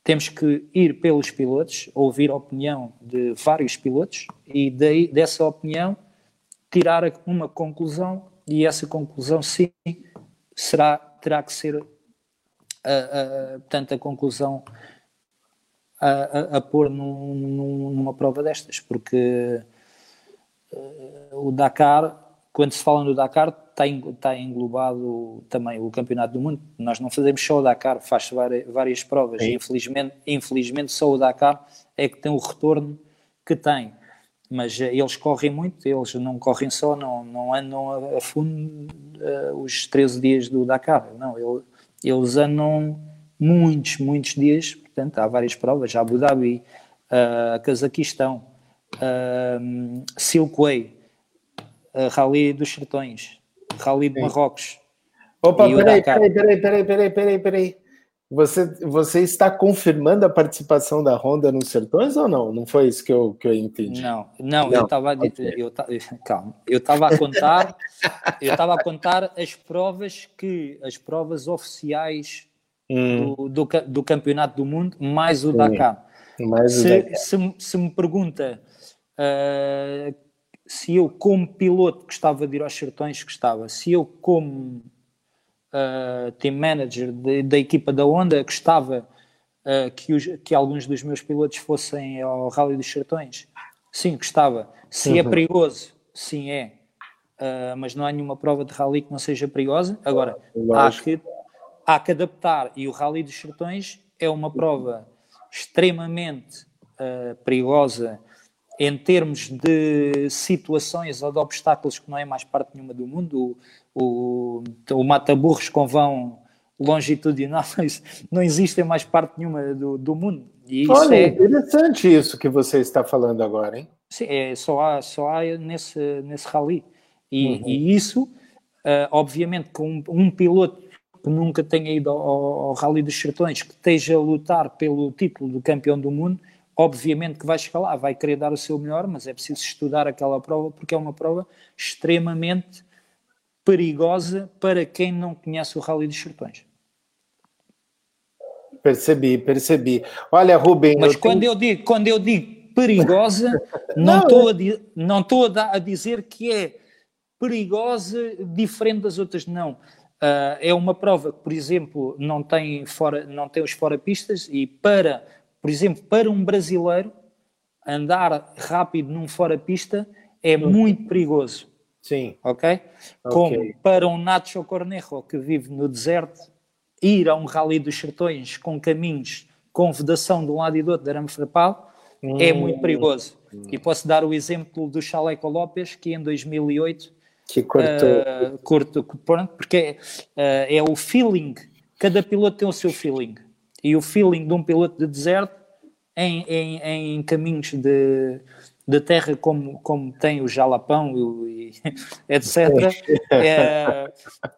Temos que ir pelos pilotos, ouvir a opinião de vários pilotos e daí, dessa opinião tirar uma conclusão e essa conclusão sim será, terá que ser a, a, portanto, a conclusão a, a, pôr num, num, numa prova destas, porque uh, o Dakar, quando se fala no Dakar, está, está englobado também o Campeonato do Mundo. Nós não fazemos só o Dakar, faz várias, provas. Infelizmente, infelizmente, só o Dakar é que tem o retorno que tem. Mas uh, eles correm muito, eles não correm só, não, não andam a, a fundo uh, os 13 dias do Dakar. Não, ele, eles andam muitos, muitos dias Portanto, há várias provas, Abu Dhabi, uh, Cazaquistão, uh, Silkway, uh, Rally dos Sertões, Rally de Marrocos. Opa, peraí, peraí, peraí, peraí, peraí, peraí, peraí. Você, você está confirmando a participação da Honda nos Sertões ou não? Não foi isso que eu, que eu entendi. Não, não, não. eu estava eu, calma, eu estava a contar, (laughs) eu estava a contar as provas que as provas oficiais hum. do, do, do, Campeonato do Mundo, mais o Sim. Dakar. Mais se, o Dakar. Se, se, me pergunta uh, se eu, como piloto, gostava de ir aos sertões, gostava. Se eu, como uh, team manager de, da equipa da Honda, gostava uh, que, os, que alguns dos meus pilotos fossem ao Rally dos Sertões, sim, gostava. Se é uhum. é perigoso, sim, é. Uh, mas não há nenhuma prova de rally que não seja perigosa. Agora, há que há que adaptar e o Rally dos Sertões é uma prova extremamente uh, perigosa em termos de situações ou de obstáculos que não é mais parte nenhuma do mundo. O, o, o mata-burros com vão longitudinais (laughs) não existem mais parte nenhuma do, do mundo. Olha, é interessante isso que você está falando agora, hein? Sim, é, só há, só há nesse, nesse rally. E, uhum. e isso, uh, obviamente, com um, um, piloto que nunca tenha ido ao, ao Rally dos Sertões, que esteja a lutar pelo título de campeão do mundo, obviamente que vai chegar lá, vai querer dar o seu melhor, mas é preciso estudar aquela prova, porque é uma prova extremamente perigosa para quem não conhece o Rally dos Sertões. Percebi, percebi. Olha, Rubem. Mas eu quando, tenho... eu digo, quando eu digo perigosa, (laughs) não estou a, não a, a dizer que é perigosa diferente das outras, não. Uh, é uma prova que, por exemplo, não tem, fora, não tem os fora-pistas e para, por exemplo, para um brasileiro andar rápido num fora-pista é uhum. muito perigoso. Sim. Ok? Como para um Nacho Cornejo que vive no deserto, ir a um rally dos sertões com caminhos com vedação de um lado e do outro de arame farpado hum. é muito perigoso. Hum. E posso dar o exemplo do Chaleco Lopes, que em 2008 que cortou. Uh, curto, porque uh, é o feeling, cada piloto tem o seu feeling. E o feeling de um piloto de deserto em, em, em caminhos de, de terra como, como tem o Jalapão e, etc. é,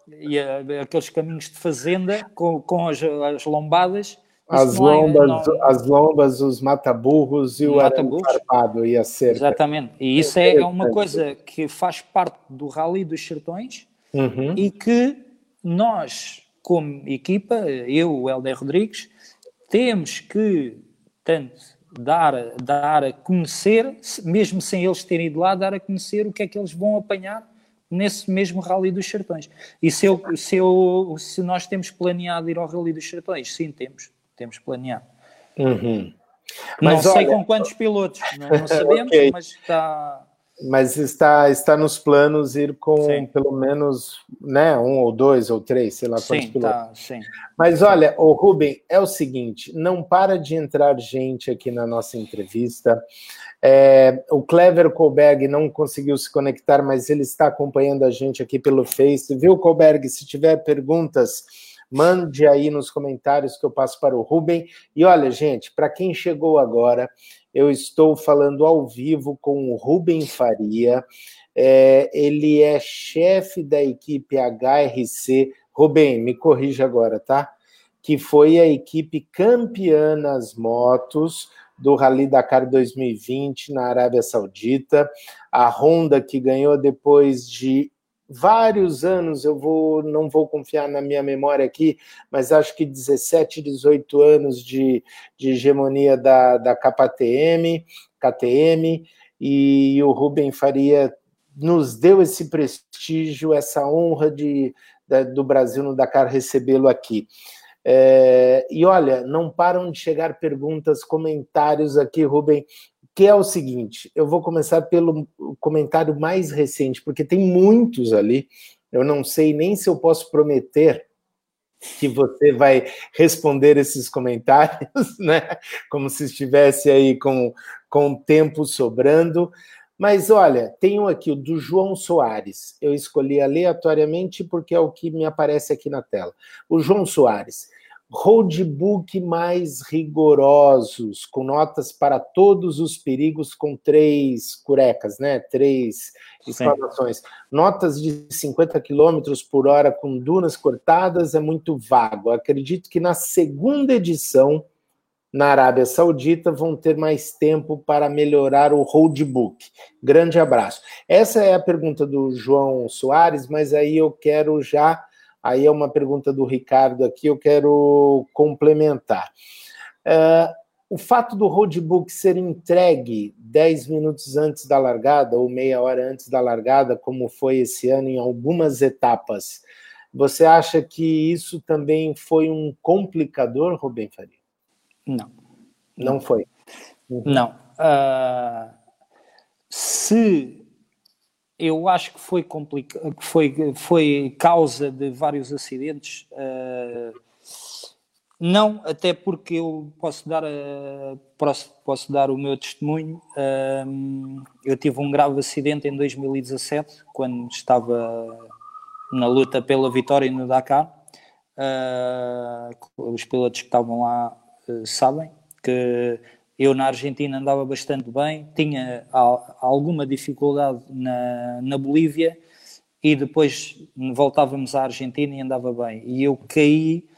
e (laughs) é, aqueles caminhos de fazenda com, com as, as lombadas as lombas, não... as lombas, os mataburros e o Mata arame farpado e a cerca. Exatamente. E isso é, é uma coisa que faz parte do Rally dos Sertões uhum. e que nós, como equipa, eu, o Helder Rodrigues, temos que tanto dar, dar a conhecer, mesmo sem eles terem ido lá, dar a conhecer o que é que eles vão apanhar nesse mesmo Rally dos Sertões. E se, eu, se, eu, se nós temos planeado ir ao Rally dos Sertões, sim, temos temos planeado. Uhum. Mas, não sei com quantos pilotos, não, não (laughs) sabemos, okay. mas está. Mas está, está nos planos ir com sim. pelo menos né, um ou dois ou três, sei lá sim, quantos pilotos. Tá, sim. Mas olha, o Rubem, é o seguinte: não para de entrar gente aqui na nossa entrevista. É, o Clever Colberg não conseguiu se conectar, mas ele está acompanhando a gente aqui pelo Face. Viu, Colberg? Se tiver perguntas Mande aí nos comentários que eu passo para o Rubem. E olha, gente, para quem chegou agora, eu estou falando ao vivo com o Rubem Faria. É, ele é chefe da equipe HRC. Rubem, me corrija agora, tá? Que foi a equipe campeã nas motos do Rally Dakar 2020 na Arábia Saudita. A Honda que ganhou depois de vários anos, eu vou não vou confiar na minha memória aqui, mas acho que 17, 18 anos de, de hegemonia da, da KTM, KTM, e o Rubem Faria nos deu esse prestígio, essa honra de, do Brasil no Dakar recebê-lo aqui. É, e olha, não param de chegar perguntas, comentários aqui, Rubem que é o seguinte: eu vou começar pelo comentário mais recente, porque tem muitos ali. Eu não sei nem se eu posso prometer que você vai responder esses comentários, (laughs) né? Como se estivesse aí com, com tempo sobrando. Mas olha, tenho aqui o do João Soares. Eu escolhi aleatoriamente porque é o que me aparece aqui na tela. O João Soares roadbook mais rigorosos, com notas para todos os perigos, com três curecas, né? Três exclamações. Notas de 50 km por hora com dunas cortadas é muito vago. Acredito que na segunda edição, na Arábia Saudita, vão ter mais tempo para melhorar o roadbook. Grande abraço. Essa é a pergunta do João Soares, mas aí eu quero já Aí é uma pergunta do Ricardo aqui, eu quero complementar. Uh, o fato do roadbook ser entregue 10 minutos antes da largada, ou meia hora antes da largada, como foi esse ano em algumas etapas, você acha que isso também foi um complicador, Rubem Faria? Não. Não foi? Não. Uh, se eu acho que foi, foi, foi causa de vários acidentes. Uh, não, até porque eu posso dar, uh, posso, posso, dar o meu testemunho. Uh, eu tive um grave acidente em 2017, quando estava na luta pela vitória no Dakar. os pilotos que estavam lá sabem que eu na Argentina andava bastante bem, tinha alguma dificuldade na, na Bolívia e depois voltávamos à Argentina e andava bem. E eu caí,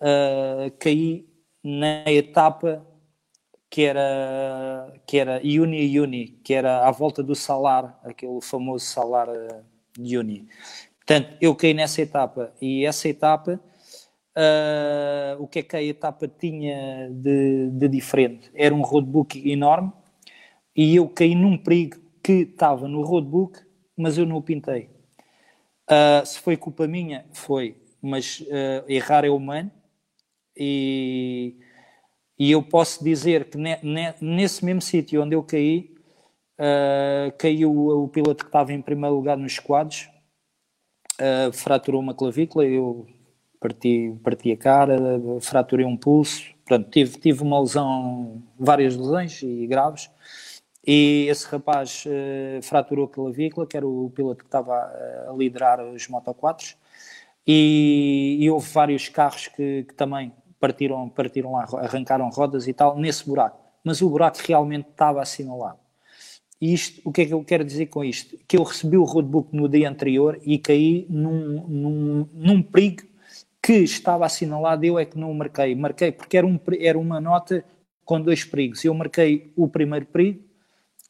uh, caí na etapa que era que era Uni Uni, que era à volta do Salar, aquele famoso Salar de Uni. Portanto, eu caí nessa etapa e essa etapa Uh, o que é que a etapa tinha de, de, diferente? Era um roadbook enorme e eu caí num perigo que estava no roadbook, mas eu não o pintei. Uh, se foi culpa minha, foi, mas uh, errar é humano e, e eu posso dizer que ne, ne, nesse mesmo sítio onde eu caí, caiu o, o, piloto que estava em primeiro lugar nos quadros, fraturou uma clavícula, eu parti, parti a cara, fraturei um pulso, portanto, tive, tive uma lesão, várias lesões e graves, e esse rapaz uh, fraturou a clavícula, que era o piloto que estava a, a liderar os Moto 4 e, e, houve vários carros que, que, também partiram, partiram lá, arrancaram rodas e tal, nesse buraco. Mas o buraco realmente estava assinalado. E isto, o que é que eu quero dizer com isto? Que eu recebi o roadbook no dia anterior e caí num, num, num perigo que estava assinalado, eu é que não marquei. Marquei porque era, um, era uma nota com dois perigos. Eu marquei o primeiro perigo,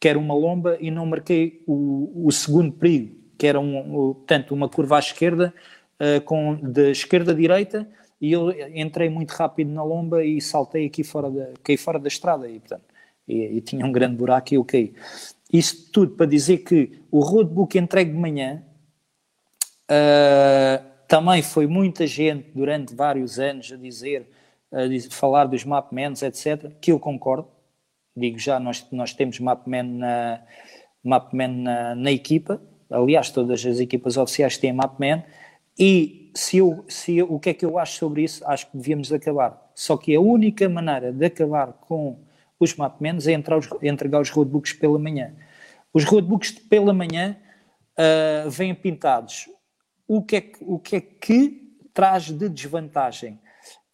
que era uma lomba, e não marquei o, o segundo perigo, que era um, portanto, uma curva à esquerda, uh, com, de esquerda a direita, e eu entrei muito rápido na lomba e saltei aqui fora da, caí fora da estrada, e, portanto, e, e tinha um grande buraco e eu caí. Isto tudo para dizer que o roadbook entregue de manhã. Uh, também foi muita gente durante vários anos a dizer, a dizer, falar dos mapmans, etc., que eu concordo. Digo já, nós, nós temos mapman na, na, na equipa, aliás, todas as equipas oficiais têm mapman, e se eu, se eu, o que é que eu acho sobre isso? Acho que devíamos acabar. Só que a única maneira de acabar com os mapmans é entrar os, entregar os roadbooks pela manhã. Os roadbooks pela manhã uh, vêm pintados o que é que, o que, é que traz de desvantagem?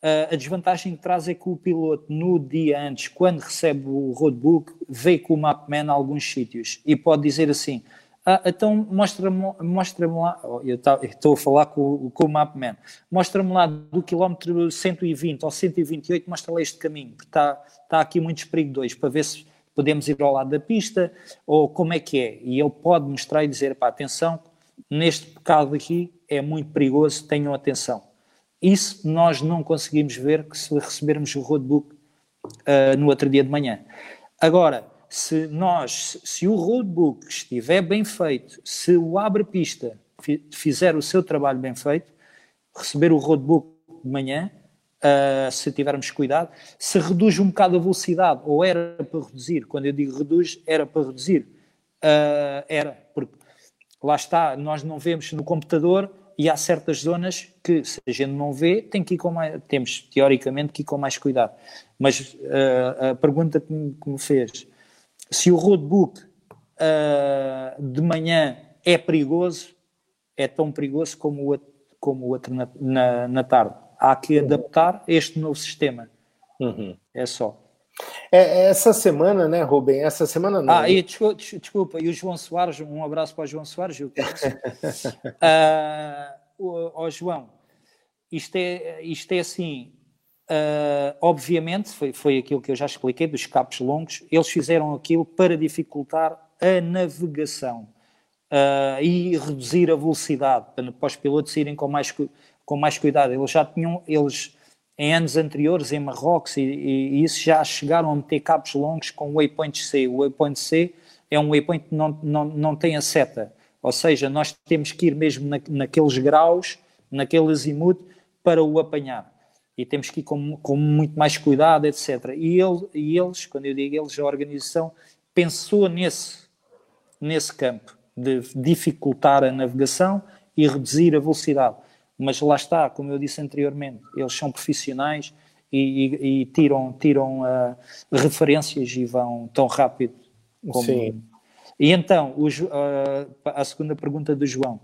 Uh, a desvantagem que traz é que o piloto, no dia antes, quando recebe o roadbook, vê com o Mapman alguns sítios e pode dizer assim: ah, então mostra-me mostra lá, oh, eu estou a falar com, com o Mapman, mostra-me lá do quilómetro 120 ou 128, mostra lá este caminho, porque está, está aqui muitos perigos para ver se podemos ir ao lado da pista ou como é que é. E ele pode mostrar e dizer: pá, atenção, neste pecado aqui é muito perigoso, tenham atenção. Isso nós não conseguimos ver que se recebermos o roadbook uh, no outro dia de manhã. Agora, se nós, se o roadbook estiver bem feito, se o abre-pista fizer o seu trabalho bem feito, receber o roadbook de manhã, uh, se tivermos cuidado, se reduz um bocado a velocidade, ou era para reduzir, quando eu digo reduz, era para reduzir, uh, era, porque lá está, nós não vemos no computador e há certas zonas que, se a gente não vê, tem que ir com mais, temos teoricamente que ir com mais cuidado. Mas uh, a pergunta que me, que me, fez, se o roadbook uh, de manhã é perigoso, é tão perigoso como o outro, como o outro na, na, na tarde. Há que adaptar este novo sistema. Uhum. É só. É, é, essa semana, né, Rubem? Essa semana não. Ah, e desculpa, desculpa, e o João Soares, um abraço para o João Soares, eu uh, (laughs) o, João, isto é, isto é assim, uh, obviamente, foi, foi aquilo que eu já expliquei, dos capos longos, eles fizeram aquilo para dificultar a navegação uh, e reduzir a velocidade, para, para os pilotos irem com mais, com mais cuidado. Eles já tinham, eles em anos anteriores, em Marrocos, e, e, isso já chegaram a meter cabos longos com waypoint C. O waypoint C é um waypoint que não, não, não tem a seta, ou seja, nós temos que ir mesmo na, naqueles graus, naquele azimuth, para o apanhar. E temos que ir com, com muito mais cuidado, etc. E, ele, e eles, quando eu digo eles, a organização pensou nesse, nesse campo, de dificultar a navegação e reduzir a velocidade mas lá está, como eu disse anteriormente, eles são profissionais e, e, e tiram, tiram uh, referências e vão tão rápido como. Sim. E então, o, uh, a segunda pergunta do João.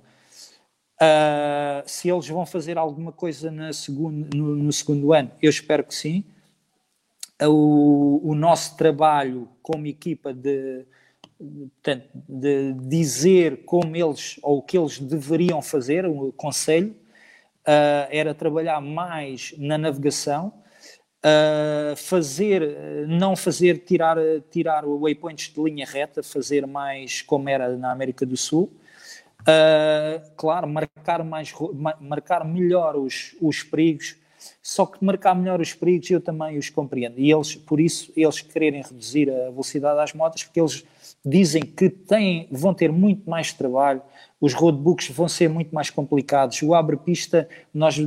Uh, se eles vão fazer alguma coisa no, no, segundo ano, eu espero que sim. O, o nosso trabalho como equipa de, portanto, de dizer como eles ou o que eles deveriam fazer, o conselho, uh, era trabalhar mais na navegação, uh, fazer, não fazer tirar, tirar waypoints de linha reta, fazer mais como era na América do Sul. Uh, claro, marcar, mais, marcar melhor os, os perigos, só que marcar melhor os perigos eu também os compreendo. E eles, por isso, eles quererem reduzir a velocidade das motas, porque eles dizem que têm, vão ter muito mais trabalho, os roadbooks vão ser muito mais complicados. O abre-pista, nós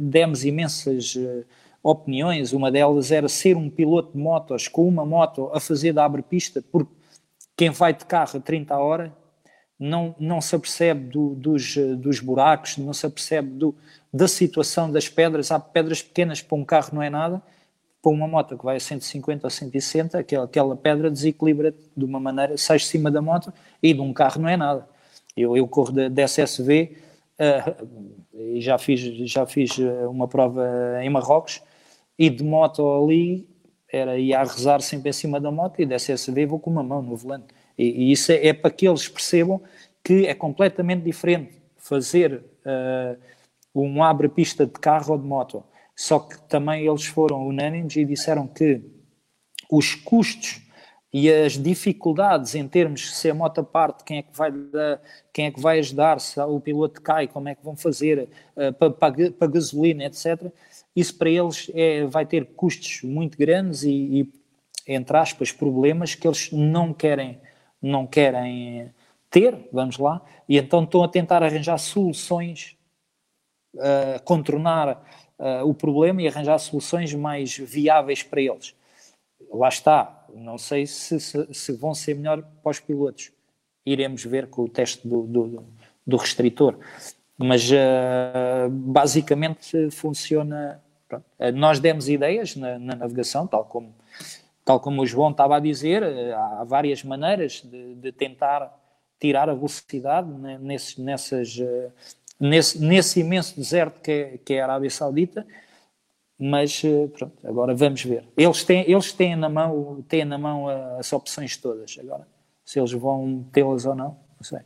demos imensas uh, opiniões, uma delas era ser um piloto de motos com uma moto a fazer da abre-pista, porque quem vai de carro a 30 horas não, não se apercebe do, dos, dos buracos, não se apercebe do, da situação das pedras. Há pedras pequenas para um carro não é nada, para uma moto que vai a 150 ou 160, aquela, aquela pedra desequilibra de uma maneira, sai de cima da moto e de um carro não é nada. Eu, eu corro da SSV uh, e já fiz, já fiz eh, uma prova em Marrocos e de moto ali era ir a rezar sempre em cima da moto e da SSV vou com uma mão no volante. E, e isso é, é, para que eles percebam que é completamente diferente fazer uh, um abre-pista de carro ou de moto. Só que também eles foram unânimes e disseram que os custos e as dificuldades em termos de se a moto parte, quem é que vai, quem é que vai ajudar, se o piloto cai, como é que vão fazer uh, para, para, para gasolina, etc. Isso para eles é, vai ter custos muito grandes e, e, entre aspas, problemas que eles não querem, não querem ter, vamos lá, e então estão a tentar arranjar soluções, uh, contornar uh, o problema e arranjar soluções mais viáveis para eles. Lá está, não sei se, se, se, vão ser melhor para os pilotos. Iremos ver com o teste do, do, do restritor. Mas uh, basicamente funciona. Pronto. Uh, nós demos ideias na, na, navegação, tal como, tal como o João estava a dizer, há várias maneiras de, de, tentar tirar a velocidade nesses, nessas, nesse, nesse imenso deserto que é, que é a Arábia Saudita mas eh, pronto, agora vamos ver. Eles têm, eles têm na mão, têm na mão as opções todas. Agora, se eles vão tê-las ou não, não sei.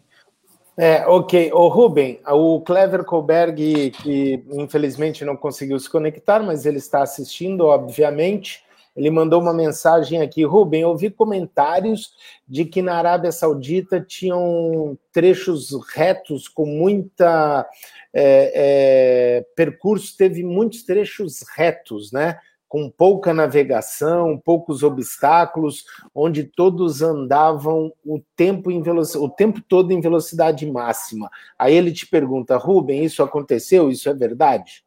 É, ok. O Ruben, o Clever Colberg, que infelizmente não conseguiu se conectar, mas ele está assistindo, obviamente. Ele mandou uma mensagem aqui. Ruben, ouvi comentários de que na Arábia Saudita tinham trechos retos com muita é, é, percurso teve muitos trechos retos, né? Com pouca navegação, poucos obstáculos, onde todos andavam o tempo, em o tempo todo em velocidade máxima. Aí ele te pergunta, Rubem, isso aconteceu? Isso é verdade?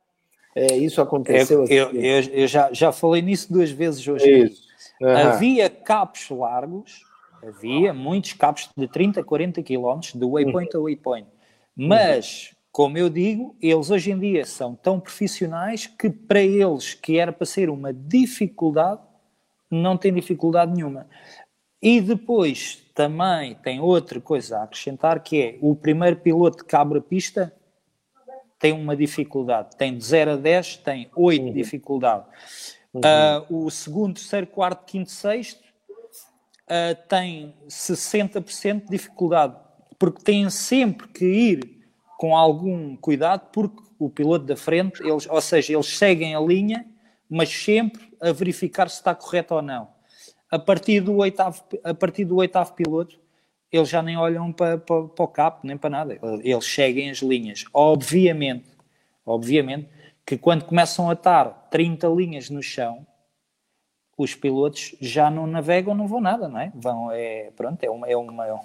É, isso aconteceu? Eu, eu, eu, eu, já, já falei nisso duas vezes hoje. Uhum. Havia capos largos, havia muitos capos de 30, 40 quilómetros, de waypoint uhum. a waypoint. Mas como eu digo, eles hoje em dia são tão profissionais que para eles, que era para ser uma dificuldade, não tem dificuldade nenhuma. E depois também tem outra coisa a acrescentar, que é o primeiro piloto que abre a pista tem uma dificuldade. Tem de 0 a 10, tem 8 uhum. dificuldade. Uhum. Uh, o segundo, terceiro, quarto, quinto, sexto uh, tem 60% de dificuldade, porque têm sempre que ir com algum cuidado, porque o piloto da frente, eles, ou seja, eles seguem a linha, mas sempre a verificar se está correto ou não. A partir do oitavo, a partir do oitavo piloto, eles já nem olham para, para, para o capo, nem para nada. Eles seguem as linhas. Obviamente, obviamente, que quando começam a estar 30 linhas no chão, os pilotos já não navegam, não vão nada, não é? Vão, é, pronto, é uma, é uma, é um,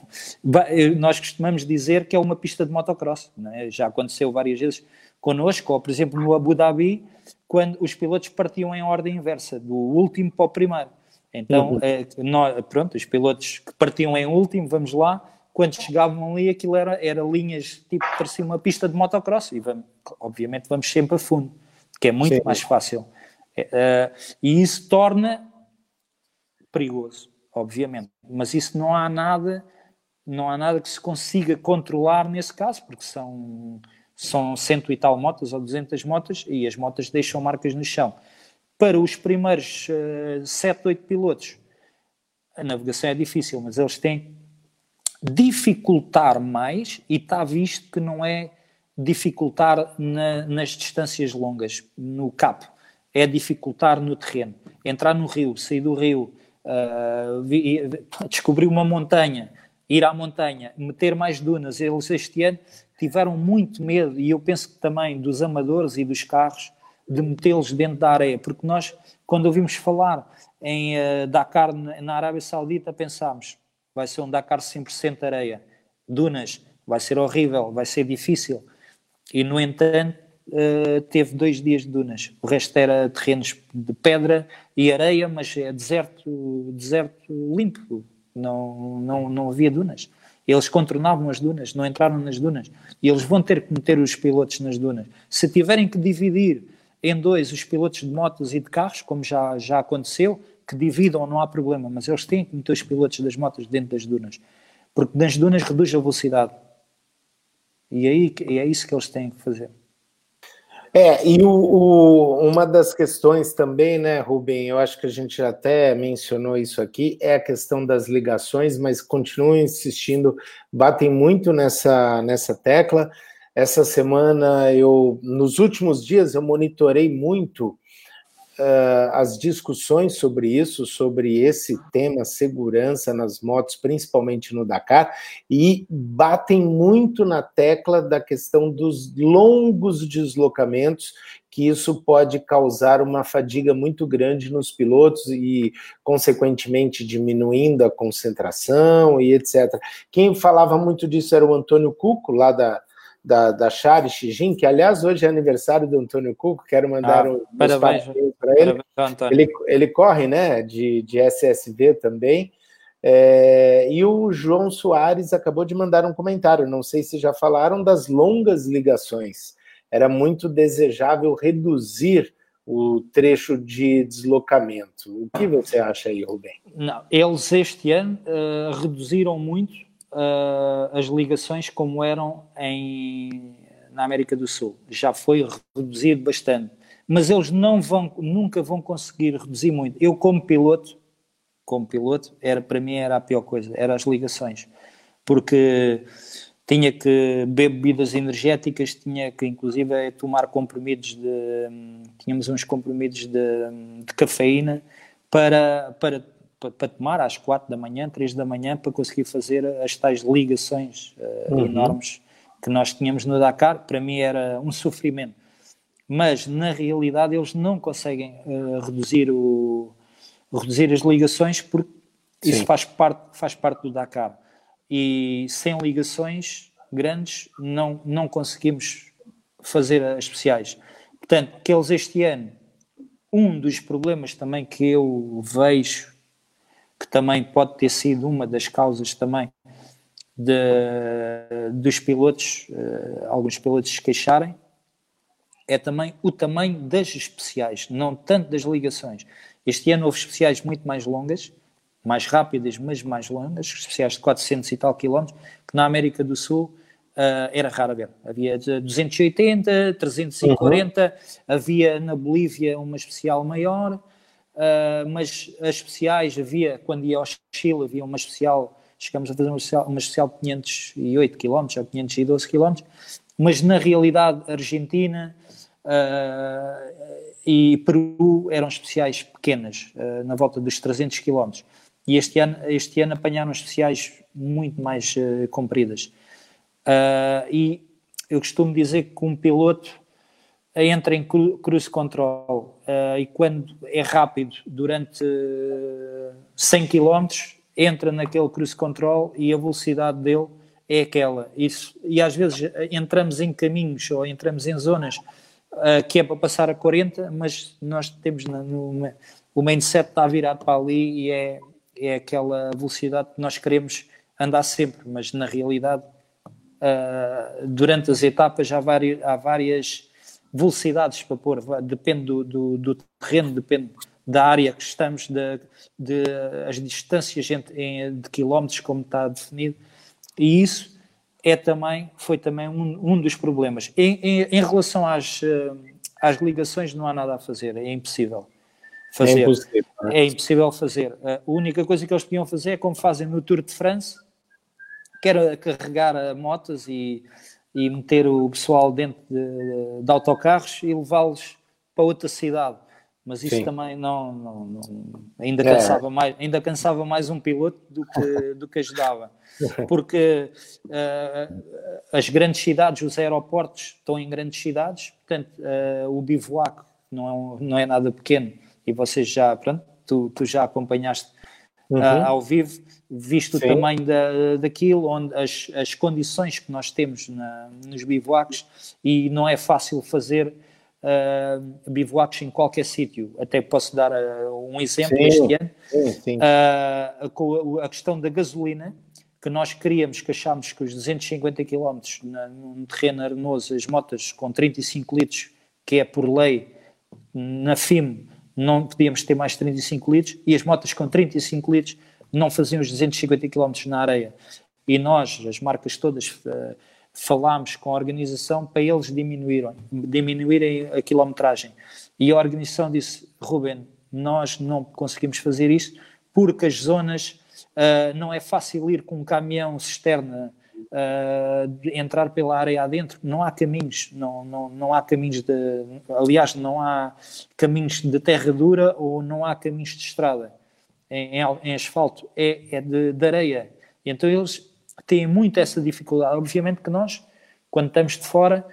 nós costumamos dizer que é uma pista de motocross, é? já aconteceu várias vezes connosco, ou por exemplo no Abu Dhabi, quando os pilotos partiam em ordem inversa, do último para o primeiro. Então, uhum. é, nós, pronto, os pilotos que partiam em último, vamos lá, quando chegavam ali, aquilo era, era linhas, tipo, parecia uma pista de motocross, e vamos, obviamente vamos sempre a fundo, que é muito Sim. mais fácil. Uh, e isso torna perigoso, obviamente. Mas isso não há nada, não há nada que se consiga controlar nesse caso, porque são, são cento e tal motas ou 200 motas e as motas deixam marcas no chão. Para os primeiros uh, 7, 8 pilotos, a navegação é difícil, mas eles têm dificultar mais e está visto que não é dificultar na, nas distâncias longas, no capo, é dificultar no terreno. Entrar no rio, sair do rio, uh, descobrir uma montanha, ir à montanha, meter mais dunas. Eles este ano tiveram muito medo, e eu penso que também dos amadores e dos carros, de metê-los dentro da areia, porque nós, quando ouvimos falar em uh, Dakar na Arábia Saudita, pensámos, vai ser um Dakar 100% areia, dunas, vai ser horrível, vai ser difícil. E, no entanto, uh, teve dois dias de dunas. O resto era terrenos de pedra e areia, mas é deserto, deserto limpo, não, não, não havia dunas. Eles contornavam as dunas, não entraram nas dunas. E eles vão ter que meter os pilotos nas dunas. Se tiverem que dividir em dois os pilotos de motos e de carros, como já, já aconteceu, que dividam, não há problema, mas eles têm que meter os pilotos das motos dentro das dunas. Porque nas dunas reduz a velocidade. E aí, é isso que eles têm que fazer. É, e o, o, uma das questões também, né, Rubem, eu acho que a gente até mencionou isso aqui, é a questão das ligações, mas continuo insistindo, batem muito nessa, nessa tecla. Essa semana, eu, nos últimos dias, eu monitorei muito uh, as discussões sobre isso, sobre esse tema segurança nas motos, principalmente no Dakar, e batem muito na tecla da questão dos longos deslocamentos que isso pode causar uma fadiga muito grande nos pilotos e, consequentemente, diminuindo a concentração e etc. Quem falava muito disso era o Antônio Cuco, lá da, da, da Chari Xijin, que aliás hoje é aniversário do Antônio Cuco, quero mandar ah, um parabéns para ele. ele. Ele corre, né, de, de SSV também. É, e o João Soares acabou de mandar um comentário, não sei se já falaram das longas ligações. Era muito desejável reduzir o trecho de deslocamento. O que você acha aí, Rubem? Não, eles este ano uh, reduziram muito uh, as ligações como eram em, na América do Sul. Já foi reduzido bastante. Mas eles não vão, nunca vão conseguir reduzir muito. Eu, como piloto, como piloto, era, para mim era a pior coisa, eram as ligações. Porque tinha que beber bebidas energéticas, tinha que inclusive tomar comprimidos de. Tínhamos uns comprimidos de, de cafeína para, para para, tomar às quatro da manhã, três da manhã, para conseguir fazer as tais ligações uh, uhum. enormes que nós tínhamos no Dakar. Para mim era um sofrimento. Mas, na realidade, eles não conseguem uh, reduzir, o, reduzir as ligações porque Sim. isso faz parte, faz parte do Dakar. E sem ligações grandes não, não conseguimos fazer as especiais. Portanto, que eles este ano, um dos problemas também que eu vejo que também pode ter sido uma das causas também de, dos pilotos, uh, alguns pilotos se queixarem, é também o tamanho das especiais, não tanto das ligações. Este ano houve especiais muito mais longas, mais rápidas, mas mais longas, especiais de 400 e tal quilómetros, que na América do Sul uh, era raro ver. Havia 280, 340, uhum. havia na Bolívia uma especial maior, uh, mas as especiais havia, quando ia ao Chile, havia uma especial, chegamos a fazer uma especial, uma especial de 508 km ou 512 km, mas na realidade Argentina uh, e Peru eram especiais pequenas, uh, na volta dos 300 km. E este ano, este ano apanharam especiais muito mais compridas. e eu costumo dizer que um piloto entra em cruise control uh, e quando é rápido durante 100 km entra naquele cruise control e a velocidade dele é aquela. Isso, e às vezes eh, entramos em caminhos ou entramos em zonas uh, que é para passar a 40, mas nós temos na, no, o mindset está virado para ali e é, é aquela velocidade que nós queremos andar sempre, mas na realidade durante as etapas há várias, há várias velocidades para pôr, depende do, do, do terreno, depende da área que estamos, de, de as distâncias entre, em, de quilómetros, como está definido, e isso é também, foi também um, um dos problemas. Em, em, em relação às, uh, às ligações, não há nada a fazer, é impossível fazer. É impossível, é? é impossível fazer. A única coisa que eles podiam fazer é como fazem no Tour de France, que era carregar motas e, e meter o pessoal dentro de, de autocarros e levá-los para outra cidade. Mas isso Sim. também não, não, não ainda, cansava é. mais, ainda cansava mais um piloto do que, (laughs) do que ajudava. Porque uh, as grandes cidades, os aeroportos estão em grandes cidades, portanto, uh, o bivouac não é, um, não é nada pequeno e vocês já, pronto, tu, tu já acompanhaste uhum. uh, ao vivo, visto Sim. o tamanho da, daquilo, onde as, as condições que nós temos na, nos bivouacs e não é fácil fazer uh, em qualquer sítio. Até posso dar uh, um exemplo sim, este ano. Sim, sim. Uh, com a, a, questão da gasolina, que nós queríamos, que achámos que os 250 km na, num terreno arenoso, as motas com 35 litros, que é por lei, na FIM, não podíamos ter mais 35 litros, e as motas com 35 litros não faziam os 250 km na areia. E nós, as marcas todas, uh, falámos com a organização para eles diminuírem, diminuírem a quilometragem. E a organização disse, Ruben, nós não conseguimos fazer isso porque as zonas uh, não é fácil ir com um caminhão cisterna uh, entrar pela área adentro, não há caminhos, não, não, não há caminhos de, aliás, não há caminhos de terra dura ou não há caminhos de estrada em, em, asfalto, é, é de, de areia. E então eles têm muito essa dificuldade. Obviamente que nós, quando estamos de fora,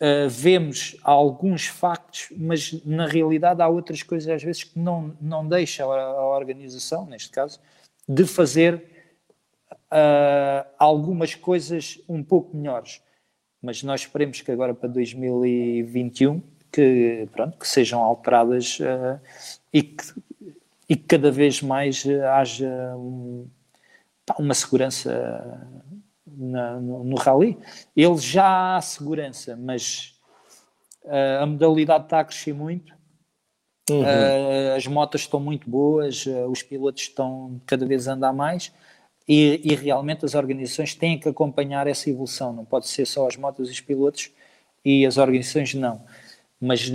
uh, vemos alguns factos, mas na realidade há outras coisas às vezes que não, não deixam a, a organização, neste caso, de fazer uh, algumas coisas um pouco melhores. Mas nós esperemos que agora para 2021 que, pronto, que sejam alteradas uh, e, que, e que cada vez mais haja um, uma segurança na, no, no rally. Ele já há segurança, mas uh, a modalidade está a crescer muito. Uhum. Uh, as motas estão muito boas, uh, os pilotos estão cada vez a andar mais e, e, realmente as organizações têm que acompanhar essa evolução. Não pode ser só as motas e os pilotos e as organizações não. Mas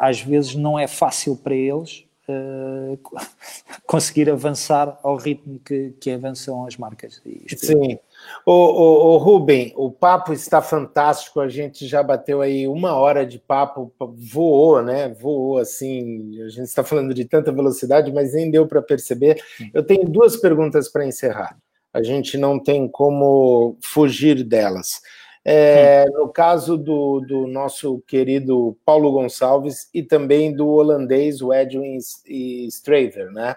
às vezes não é fácil para eles uh, (laughs) conseguir avançar ao ritmo que, que avançam as marcas. Sim. O, o, o Rubem, o papo está fantástico. A gente já bateu aí uma hora de papo, voou, né? Voou assim. A gente está falando de tanta velocidade, mas nem deu para perceber. Eu tenho duas perguntas para encerrar. A gente não tem como fugir delas. É, no caso do, do, nosso querido Paulo Gonçalves e também do holandês Edwin Straver, né?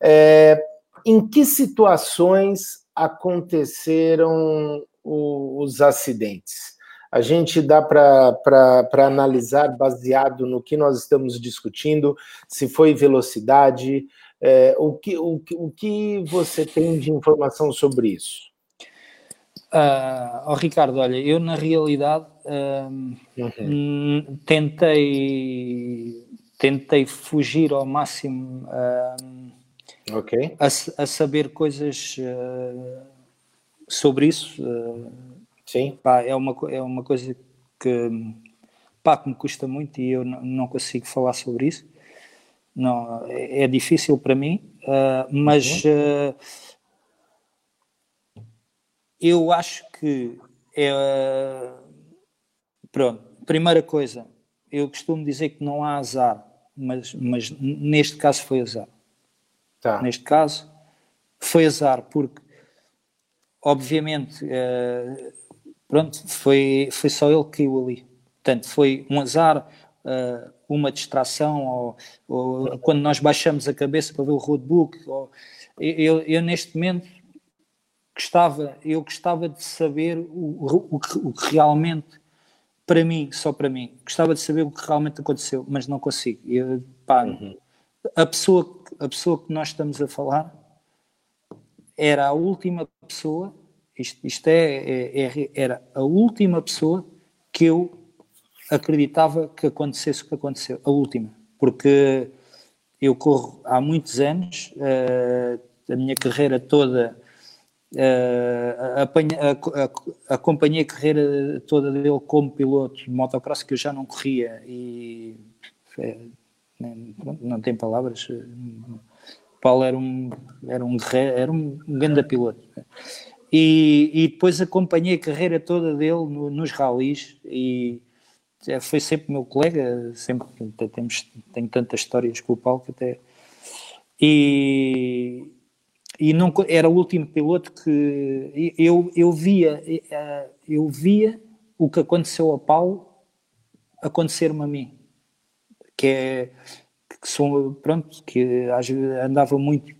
É, em que situações aconteceram o, os acidentes? A gente dá para analisar baseado no que nós estamos discutindo, se foi velocidade, é, o, que, o, o que você tem de informação sobre isso? Uh, oh, Ricardo, olha, eu na realidade uh, uhum. tentei tentei fugir ao máximo uh, okay. a, a, saber coisas sobre isso. Sim. Pá, é, uma, é uma coisa que, pá, que me custa muito e eu não consigo falar sobre isso. Não, é, é difícil para mim, mas uhum eu acho que é. Pronto, primeira coisa, eu costumo dizer que não há azar, mas, mas neste caso foi azar. Tá. Neste caso foi azar, porque obviamente uh, pronto, foi, foi só ele que caiu ali. Portanto, foi um azar, uh, uma distração, ou, ou, quando nós baixamos a cabeça para ver o roadbook. Ou, eu, eu, neste momento gostava, eu gostava de saber o, o, que, o que realmente, para mim, só para mim, gostava de saber o que realmente aconteceu, mas não consigo. Eu, pá, uhum. a, pessoa, a pessoa que nós estamos a falar era a última pessoa, isto, isto é, é, é, era a última pessoa que eu acreditava que acontecesse o que aconteceu, a última, porque eu corro há muitos anos, uh, a minha carreira toda Uh, apanha, acompanhei a carreira toda dele como piloto de motocross que eu já não corria e é, não tem palavras. Paulo era um era um era um grande piloto. E, e depois acompanhei a carreira toda dele no, nos ralis e foi sempre meu colega, sempre temos, tenho tantas histórias com o Paulo que até e, e não, era o último piloto que eu, eu via eh, eu via o que aconteceu ao Paulo acontecer-me a mim que é que sou pronto que andava muito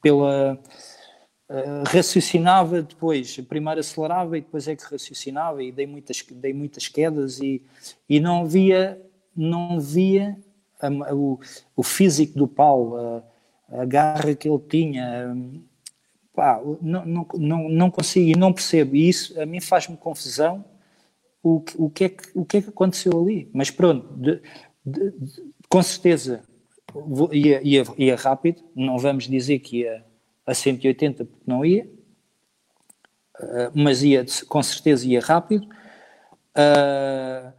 pela uh, raciocinava depois primeiro acelerava e depois é que raciocinava e dei muitas dei muitas quedas e, e não via não via a, o, o físico do Paulo uh, a garra que ele tinha, pá, não, não, não, não consigo e não percebo. E isso a mim faz-me confusão o, o, que é que, o que é que aconteceu ali. Mas pronto, de, de, de, com certeza ia, ia, ia rápido, não vamos dizer que ia a 180 porque não ia, uh, mas ia com certeza ia rápido. Uh,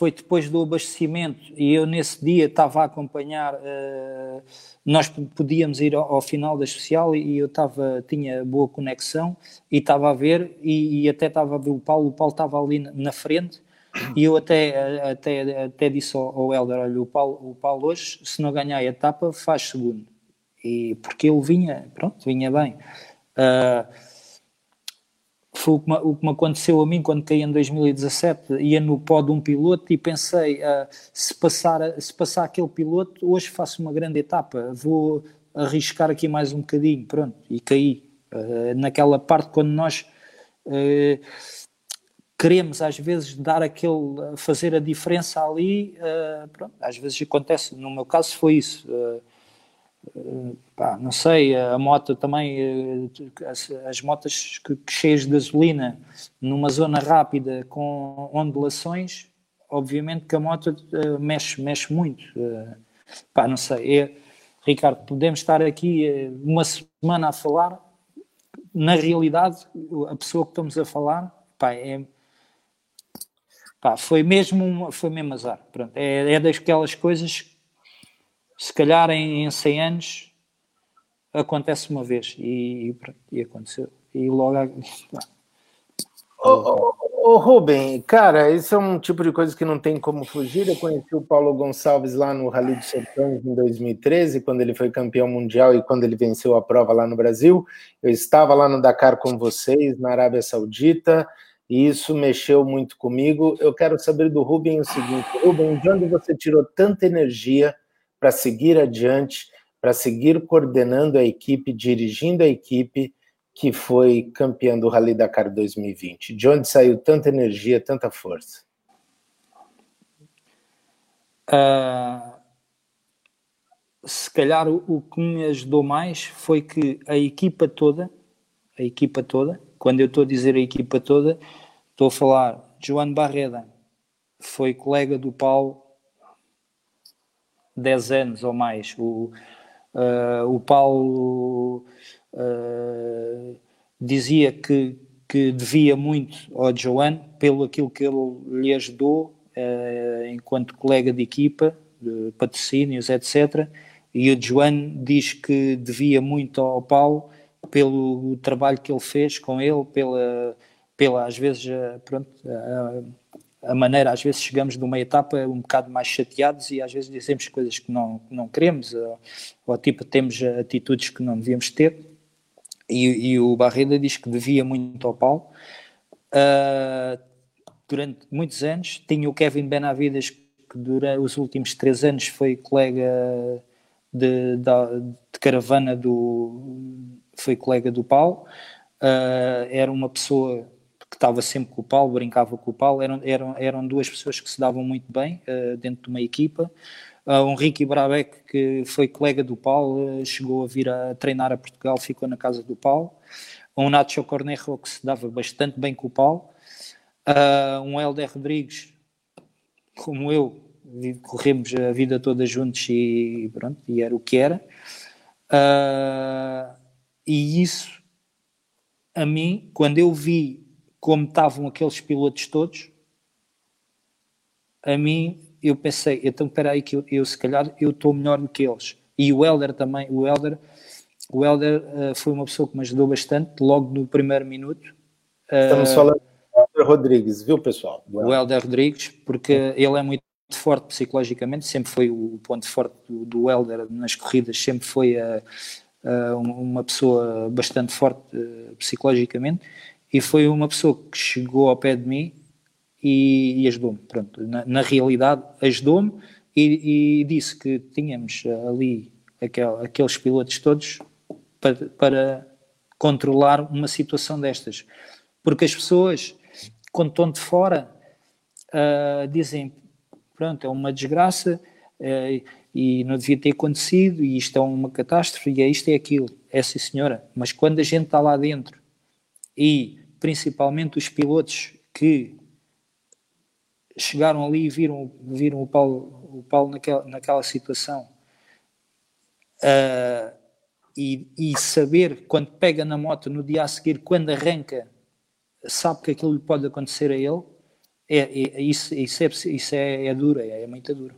foi depois do abastecimento e eu nesse dia estava a acompanhar, uh, nós podíamos ir ao, ao, final da especial e eu estava, tinha boa conexão e estava a ver e, e, até estava a ver o Paulo, o Paulo estava ali na, frente e eu até, até, até disse ao, ao Helder, olha, o Paulo, o Paulo hoje, se não ganhar a etapa, faz segundo. E porque ele vinha, pronto, vinha bem. Uh, foi o que, me, o que, me, aconteceu a mim quando caí em 2017. Ia no pó de um piloto e pensei: uh, se, passar, se passar aquele piloto, hoje faço uma grande etapa, vou arriscar aqui mais um bocadinho. Pronto, e caí. Uh, naquela parte quando nós uh, queremos às vezes dar aquele, fazer a diferença ali, pronto, às vezes acontece. No meu caso foi isso pá, não sei, a moto também, eh, as, as motas que, que cheias de gasolina numa zona rápida com ondulações, obviamente que a moto uh, mexe, mexe muito. Uh, pá, não sei, é, Ricardo, podemos estar aqui uma semana a falar, na realidade, a pessoa que estamos a falar, pá, é, pá, foi mesmo, foi mesmo azar. Pronto, é, é daquelas coisas se calhar em, em 100 anos acontece uma vez e, e, e aconteceu. E logo. (laughs) Ô, Rubem, cara, isso é um tipo de coisa que não tem como fugir. Eu conheci o Paulo Gonçalves lá no Rally de Sertões em 2013, quando ele foi campeão mundial e quando ele venceu a prova lá no Brasil. Eu estava lá no Dakar com vocês, na Arábia Saudita, e isso mexeu muito comigo. Eu quero saber do Rubem o seguinte: Rubem, de onde você tirou tanta energia para seguir adiante, para seguir coordenando a equipe, dirigindo a equipe que foi campeã do Rally Dakar 2020? De onde saiu tanta energia, tanta força? Uh, se calhar o, o, que me ajudou mais foi que a equipa toda, a equipa toda, quando eu estou a dizer a equipa toda, estou a falar João Barreda, foi colega do Paulo 10 anos ou mais. O, uh, o Paulo uh, dizia que, que devia muito ao Joan pelo aquilo que ele lhe ajudou uh, enquanto colega de equipa, de patrocínios, etc. E o Joan diz que devia muito ao Paulo pelo trabalho que ele fez com ele, pela, pela às vezes, pronto, a maneira, às vezes chegamos de uma etapa um bocado mais chateados e às vezes dizemos coisas que não, não queremos, ou, ou tipo, temos atitudes que não devíamos ter. E, e o Barreda diz que devia muito ao Paulo. Uh, durante muitos anos, tinha o Kevin Benavides, que durante os últimos três anos foi colega de, de, de caravana do. foi colega do Paulo. Uh, era uma pessoa que estava sempre com o Paulo, brincava com o Paulo, eram, eram, eram duas pessoas que se davam muito bem uh, dentro de uma equipa. Uh, um Ricky Brabeck, que foi colega do Paulo, uh, chegou a vir a treinar a Portugal, ficou na casa do Paulo. Um Nacho Cornejo, que se dava bastante bem com o Paulo. Uh, um Helder Rodrigues, como eu, corremos a vida toda juntos e pronto, e era o que era. E isso, a mim, quando eu vi como estavam aqueles pilotos todos, a mim, eu pensei, então espera aí que eu, eu se calhar eu estou melhor do que eles. E o Helder também, o Helder, o Helder uh, foi uma pessoa que me ajudou bastante logo no primeiro minuto. Estamos uh, falando do Helder Rodrigues, viu pessoal? O Helder Rodrigues, porque ele é muito forte psicologicamente, sempre foi o ponto forte do, do Helder nas corridas, sempre foi a, a uma pessoa bastante forte uh, psicologicamente e foi uma pessoa que chegou ao pé de mim e, e ajudou-me. Pronto, na, na realidade, ajudou-me e, e, disse que tínhamos ali aquel, aqueles pilotos todos para, para controlar uma situação destas. Porque as pessoas, quando estão de fora, uh, dizem: pronto, é uma desgraça uh, e não devia ter acontecido, e isto é uma catástrofe, e é isto é aquilo. É sim, senhora. Mas quando a gente está lá dentro e principalmente os pilotos que chegaram ali e viram, viram o Paulo, o Paulo naquela, naquela situação uh, e, e, saber quando pega na moto no dia a seguir, quando arranca, sabe que aquilo lhe pode acontecer a ele, é, é isso, isso, é, isso é, é duro, é, é muito duro.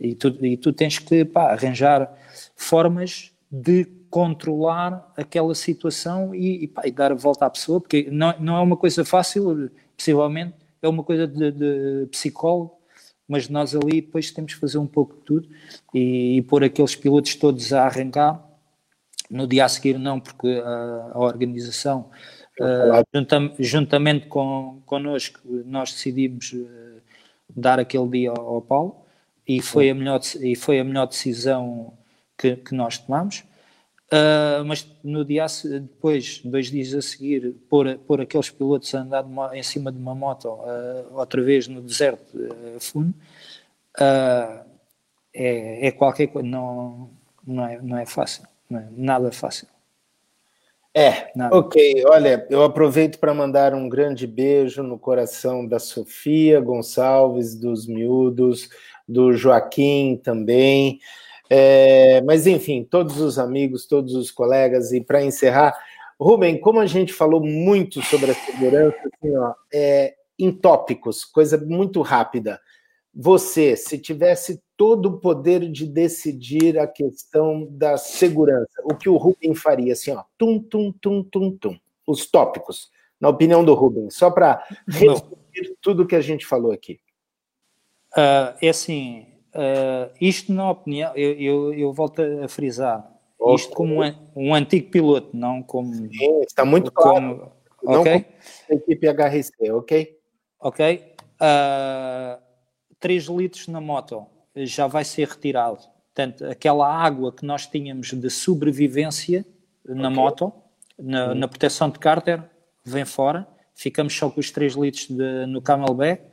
E tu, e tu tens que pá, arranjar formas de controlar aquela situação e, e, pá, e, dar a volta à pessoa, porque não, não é uma coisa fácil, possivelmente, é uma coisa de, de psicólogo, mas nós ali depois temos que fazer um pouco de tudo e, e pôr aqueles pilotos todos a arrancar. No dia a seguir, não, porque a, a organização, uh, juntam, juntamente com, connosco, nós decidimos uh, dar aquele dia ao, ao Paulo e foi, a melhor, e foi a melhor decisão que, que nós tomamos. Uh, mas no dia depois, dois dias a seguir, pôr, pôr aqueles pilotos a andar em cima de uma moto uh, outra vez no deserto uh, fundo é, é, qualquer coisa, não, não, é, não é fácil, não é nada fácil. É, nada. ok. Olha, eu aproveito para mandar um grande beijo no coração da Sofia Gonçalves, dos miúdos, do Joaquim também. É, mas, enfim, todos os amigos, todos os colegas, e para encerrar, Rubem, como a gente falou muito sobre a segurança, assim, ó, é, em tópicos, coisa muito rápida. Você, se tivesse todo o poder de decidir a questão da segurança, o que o Rubem faria? Assim, ó, tum, tum, tum, tum, tum. Os tópicos, na opinião do Rubem, só para resumir tudo que a gente falou aqui. Uh, é assim, Uh, isto, na opinião, eu, eu, eu, volto a frisar, okay. isto como um, um, antigo piloto, não como. Sim, está muito como, claro. Não ok? Como equipe HRC, ok? Ok. Uh, 3 litros na moto já vai ser retirado. Portanto, aquela água que nós tínhamos de sobrevivência na okay. moto, na, na, proteção de cárter, vem fora. Ficamos só com os 3 litros de, no camelback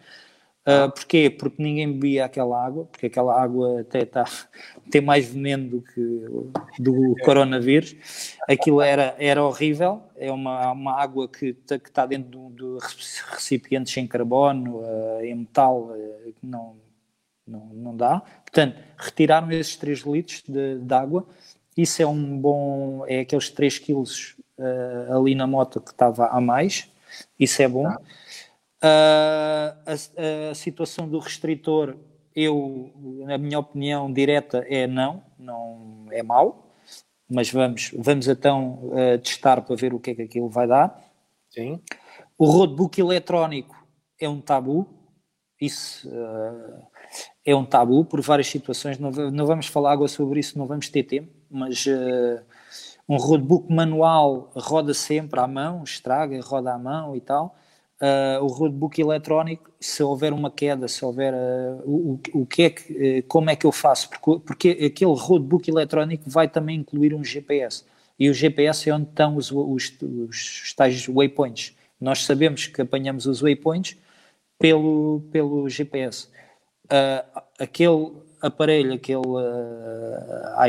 Uh, porquê? Porque ninguém bebia aquela água, porque aquela água até tá, (laughs) tem mais veneno do que do coronavírus. Aquilo era, era horrível, é uma, uma água que está dentro de, de recipientes em carbono, uh, em metal, uh, não, não, não dá. Portanto, retiraram esses 3 litros de, de água, isso é um bom, é aqueles 3 quilos ali na moto que estava a mais, isso é bom. Tá. Uh, a, a, situação do restritor, eu, na minha opinião direta, é não, não é mau, mas vamos, vamos então uh, testar para ver o que é que aquilo vai dar. Sim. O roadbook eletrónico é um tabu, isso uh, é um tabu por várias situações, não, não vamos falar agora sobre isso, não vamos ter tempo, mas um roadbook manual roda sempre à mão, estraga, roda à mão e tal uh, o roadbook eletrónico, se houver uma queda, se houver uh, o, o que é que, uh, como é que eu faço, porque, porque aquele roadbook eletrónico vai também incluir um GPS e o GPS é onde estão os, os, os, tais waypoints. Nós sabemos que apanhamos os waypoints pelo, pelo GPS. aquele aparelho, aquele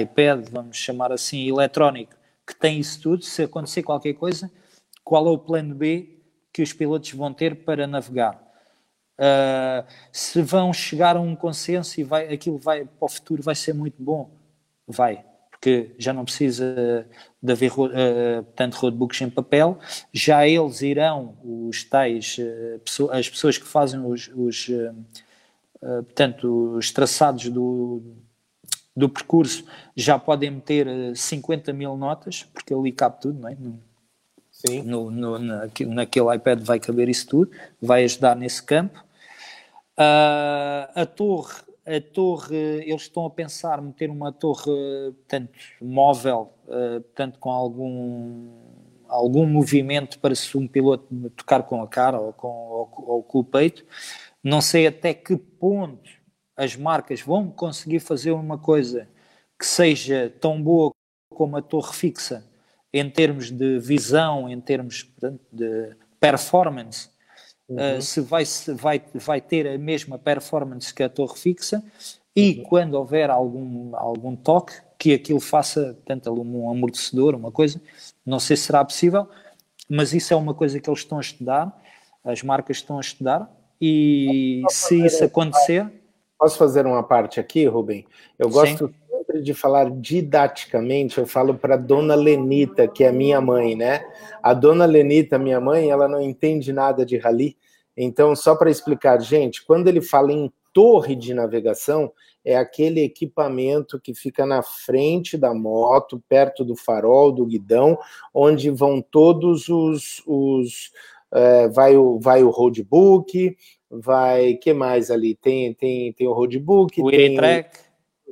iPad, vamos chamar assim, eletrónico, que tem isso tudo, se acontecer qualquer coisa, qual é o plano B que os pilotos vão ter para navegar. Uh, se vão chegar a um consenso e vai, aquilo vai para o futuro vai ser muito bom, vai. porque já não precisa de haver uh, tanto roadbooks em papel, já eles irão, os tais, uh, as pessoas que fazem os, os uh, portanto, os traçados do, do percurso já podem meter 50 mil notas, porque ali cabe tudo, não é? Sim. No, no, naquele iPad vai caber isso tudo, vai ajudar nesse campo. a torre a torre, eles estão a pensar meter uma torre, portanto, móvel, uh, com algum, algum movimento para se um piloto tocar com a cara ou com, ou, ou com o peito. Não sei até que ponto as marcas vão conseguir fazer uma coisa que seja tão boa como a torre fixa, em termos de visão, em termos portanto, de performance, uhum. uh, se, vai, se vai, vai ter a mesma performance que a torre fixa e uhum. quando houver algum, algum toque, que aquilo faça, tanto um amortecedor, uma coisa, não sei se será possível, mas isso é uma coisa que eles estão a estudar, as marcas estão a estudar, e se isso acontecer. Posso fazer uma parte aqui, Rubem? Eu gosto Sim. Sempre de falar didaticamente, eu falo para dona Lenita, que é minha mãe, né? A dona Lenita, minha mãe, ela não entende nada de rally, então, só para explicar, gente, quando ele fala em torre de navegação, é aquele equipamento que fica na frente da moto, perto do farol, do guidão, onde vão todos os. os é, vai, o, vai o roadbook, vai. que mais ali? Tem, tem, tem o roadbook, o tem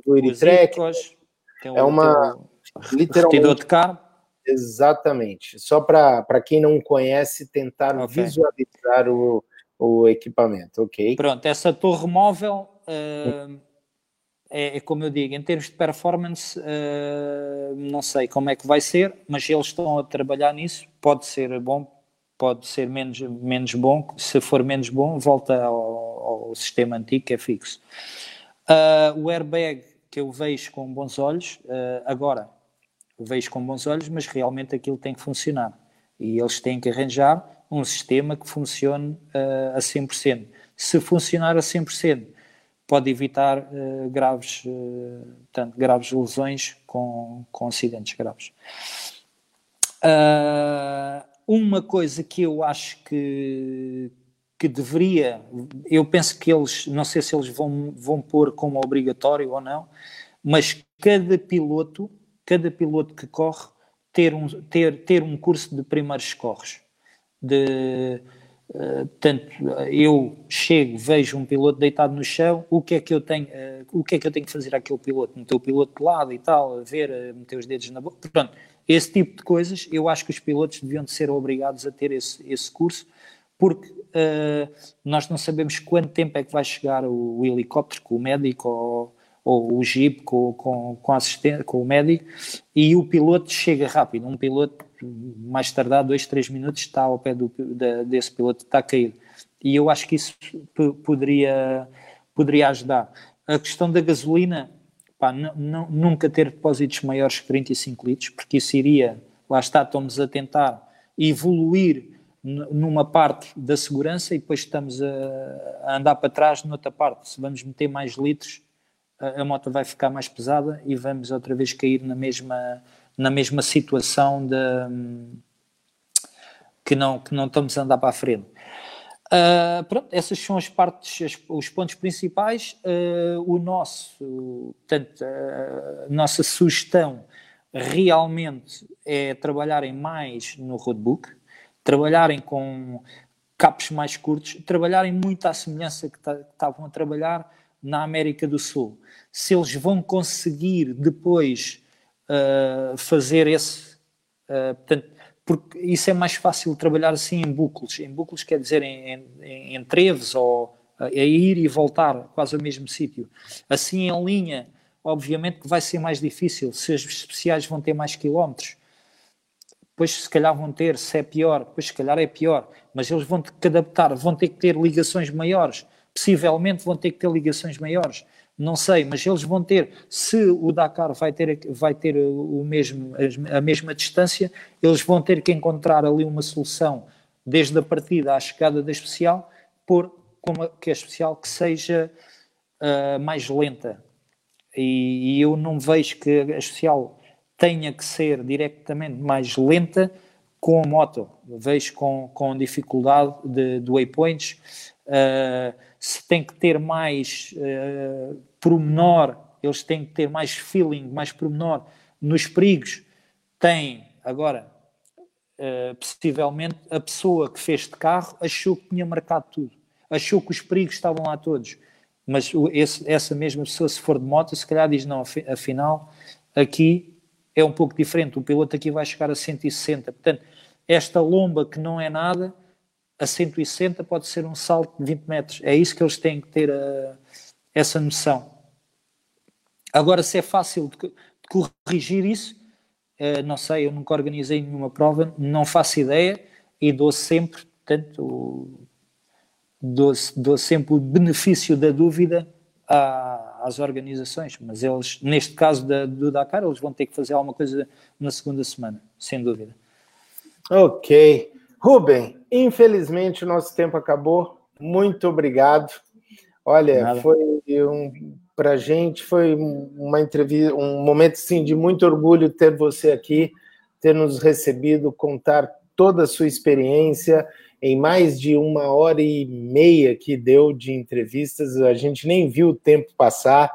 O Iritrack. É uma. Literalmente. de carro. Exatamente. Só para quem não conhece, tentar okay. visualizar o, o equipamento, ok? Pronto, essa torre móvel uh, é, é, como eu digo, em termos de performance, uh, não sei como é que vai ser, mas eles estão a trabalhar nisso. Pode ser bom, pode ser menos, menos bom. Se for menos bom, volta ao, ao sistema antigo que é fixo. Uh, o airbag que eu vejo com bons olhos, agora vejo com bons olhos, mas realmente aquilo tem que funcionar. E eles têm que arranjar um sistema que funcione uh, a 100%. Se funcionar a 100%, pode evitar uh, graves, portanto, graves lesões com, com acidentes graves. Uma coisa que eu acho que, que deveria, eu penso que eles, não sei se eles vão, vão pôr como obrigatório ou não, mas cada piloto, cada piloto que corre, ter um, ter, ter um curso de primeiros socorros de uh, portanto, eu chego, vejo um piloto deitado no chão, o que é que eu tenho, uh, o que é que eu tenho que fazer àquele piloto? Meter o piloto de lado e tal, ver, uh, meter os dedos na boca, portanto, esse tipo de coisas, eu acho que os pilotos deviam de ser obrigados a ter esse, esse curso, porque uh, nós não sabemos quanto tempo é que vai chegar o, o helicóptero com o médico ou, ou o jeep com, com, com, assistente, com o médico e o piloto chega rápido. Um piloto mais tardar dois, três minutos está ao pé do, da, desse piloto, está caído. E eu acho que isso poderia, poderia ajudar. A questão da gasolina, pá, nunca ter depósitos maiores que 35 litros, porque isso iria, lá está, estamos a tentar evoluir numa parte da segurança e depois estamos a, andar para trás noutra parte. Se vamos meter mais litros, a, a moto vai ficar mais pesada e vamos outra vez cair na mesma na mesma situação de que não, que não estamos a andar para a frente. Uh, pronto, essas são as partes, as, os pontos principais. Uh, o nosso, portanto, a nossa sugestão realmente é trabalharem mais no roadbook, trabalharem com capos mais curtos, trabalharem muito à semelhança que estavam a trabalhar na América do Sul. Se eles vão conseguir depois uh, fazer esse. Uh, portanto, porque isso é mais fácil trabalhar assim em buclos. Em buclos quer dizer em, em, em treves ou a, a ir e voltar quase ao mesmo sítio. Assim em linha, obviamente que vai ser mais difícil. Se as especiais vão ter mais quilómetros, depois se calhar vão ter, se é pior, depois se calhar é pior, mas eles vão ter que adaptar, vão ter que ter ligações maiores, possivelmente vão ter que ter ligações maiores. Não sei, mas eles vão ter, se o Dakar vai ter, vai ter o mesmo, a mesma distância, eles vão ter que encontrar ali uma solução desde a partida à chegada da especial, por como que a especial que seja uh, mais lenta. E, e, eu não vejo que a especial tenha que ser diretamente mais lenta com a moto. Vejo com, com dificuldade de, de waypoints. Uh, se tem que ter mais uh, pormenor, eles têm que ter mais feeling, mais pormenor nos perigos. Tem, agora, uh, possivelmente, a pessoa que fez de carro achou que tinha marcado tudo. Achou que os perigos estavam lá todos. Mas esse, essa mesma pessoa, se for de moto, se calhar diz, não, afinal, aqui é um pouco diferente. O piloto aqui vai chegar a 160. Portanto, esta lomba que não é nada, a 160 pode ser um salto de 20 metros. É isso que eles têm que ter a, eh, essa noção. Agora, se é fácil de, de corrigir isso, uh, não sei, eu nunca organizei nenhuma prova, não faço ideia e dou sempre, portanto, dou, dou sempre o benefício da dúvida à, às organizações, mas eles, neste caso da, do Dakar, eles vão ter que fazer alguma coisa na segunda semana, sem dúvida. Ok. Rubem, infelizmente o nosso tempo acabou. Muito obrigado. Olha, Nada. foi um para a gente foi uma entrevista, um momento sim de muito orgulho ter você aqui, ter nos recebido, contar toda a sua experiência em mais de uma hora e meia que deu de entrevistas. A gente nem viu o tempo passar.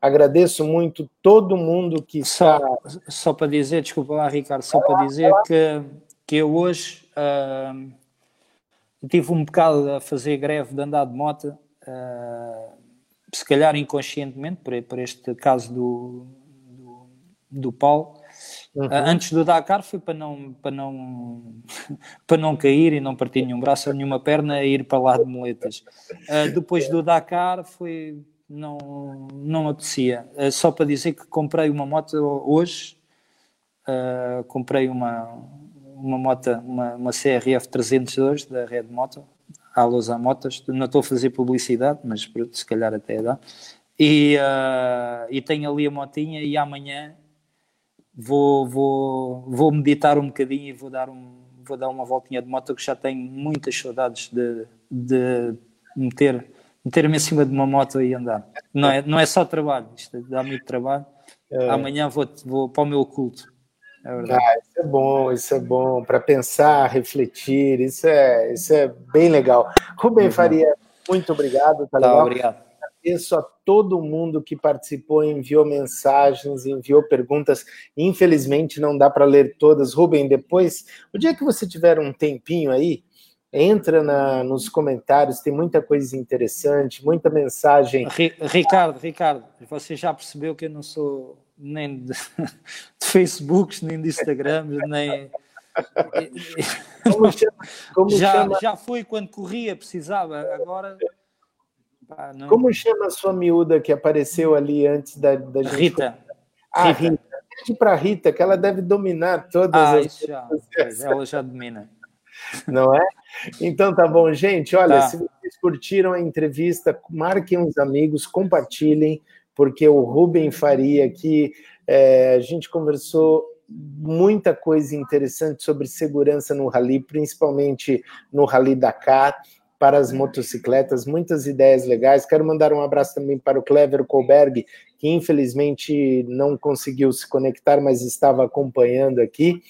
Agradeço muito todo mundo que está. Só, só para dizer, desculpa lá, Ricardo, só para dizer que, que eu hoje uh, tive um bocado a fazer greve de andar de moto. Uh, se calhar inconscientemente, por, por este caso do, do, do Paulo, uhum. uh, antes do Dakar foi para não, para, não, (laughs) para não cair e não partir nenhum braço ou nenhuma perna e ir para lá de moletas. Uh, depois do Dakar foi, não, não apetecia. Uh, só para dizer que comprei uma moto hoje, comprei uma, uma moto, uma, uma CRF 302 da Red Moto, à Lousa Motas, não estou a fazer publicidade, mas se calhar até dá. E, uh, e tenho ali a motinha e amanhã vou, vou, vou meditar um bocadinho e vou dar, um, vou dar uma voltinha de moto que já tenho muitas saudades de, de meter meter-me em cima de uma moto e andar. Não é, não é só trabalho, isto dá muito trabalho. É. Amanhã vou, vou para o meu culto. É ah, isso é bom, isso é bom para pensar, refletir, isso é, isso é bem legal. Rubem uhum. Faria, muito obrigado, tá, tá Obrigado. Agradeço a todo mundo que participou, enviou mensagens, enviou perguntas. Infelizmente não dá para ler todas. Rubem, depois, o dia que você tiver um tempinho aí, entra na, nos comentários, tem muita coisa interessante, muita mensagem. Ricardo, Ricardo, você já percebeu que eu não sou nem de, (laughs) de Facebooks, nem de Instagrams, nem. Como chama, como já, chama... já foi quando corria, precisava, agora. Pá, não... Como chama a sua miúda que apareceu ali antes da, da gente? Rita. Ah, Rita. Rita. Pede para Rita, que ela deve dominar todas ah, as. Já, ela já domina. Não é? Então tá bom, gente. Olha, tá. se vocês curtiram a entrevista, marquem os amigos, compartilhem porque o Rubem Faria aqui, é, a gente conversou muita coisa interessante sobre segurança no rally, principalmente no Rally Dakar, para as motocicletas, muitas ideias legais. Quero mandar um abraço também para o Clever Colberg, que infelizmente não conseguiu se conectar, mas estava acompanhando aqui.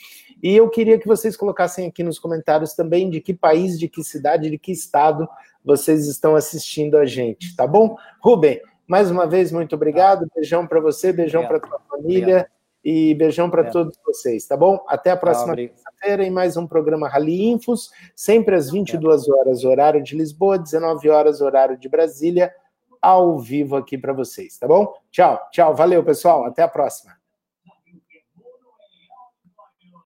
E eu queria que vocês colocassem aqui nos comentários também de que país, de que cidade, de que estado vocês estão assistindo a gente, tá bom? Rubem, mais uma vez, muito obrigado. Beijão para você, beijão para tua família obrigado. E beijão para todos vocês, tá bom? Até a próxima terça-feira em mais um programa Rally Infos, sempre às 22 horas, horário de Lisboa, 19 horas, horário de Brasília, ao vivo aqui para vocês, tá bom? Tchau, tchau, valeu pessoal, até a próxima.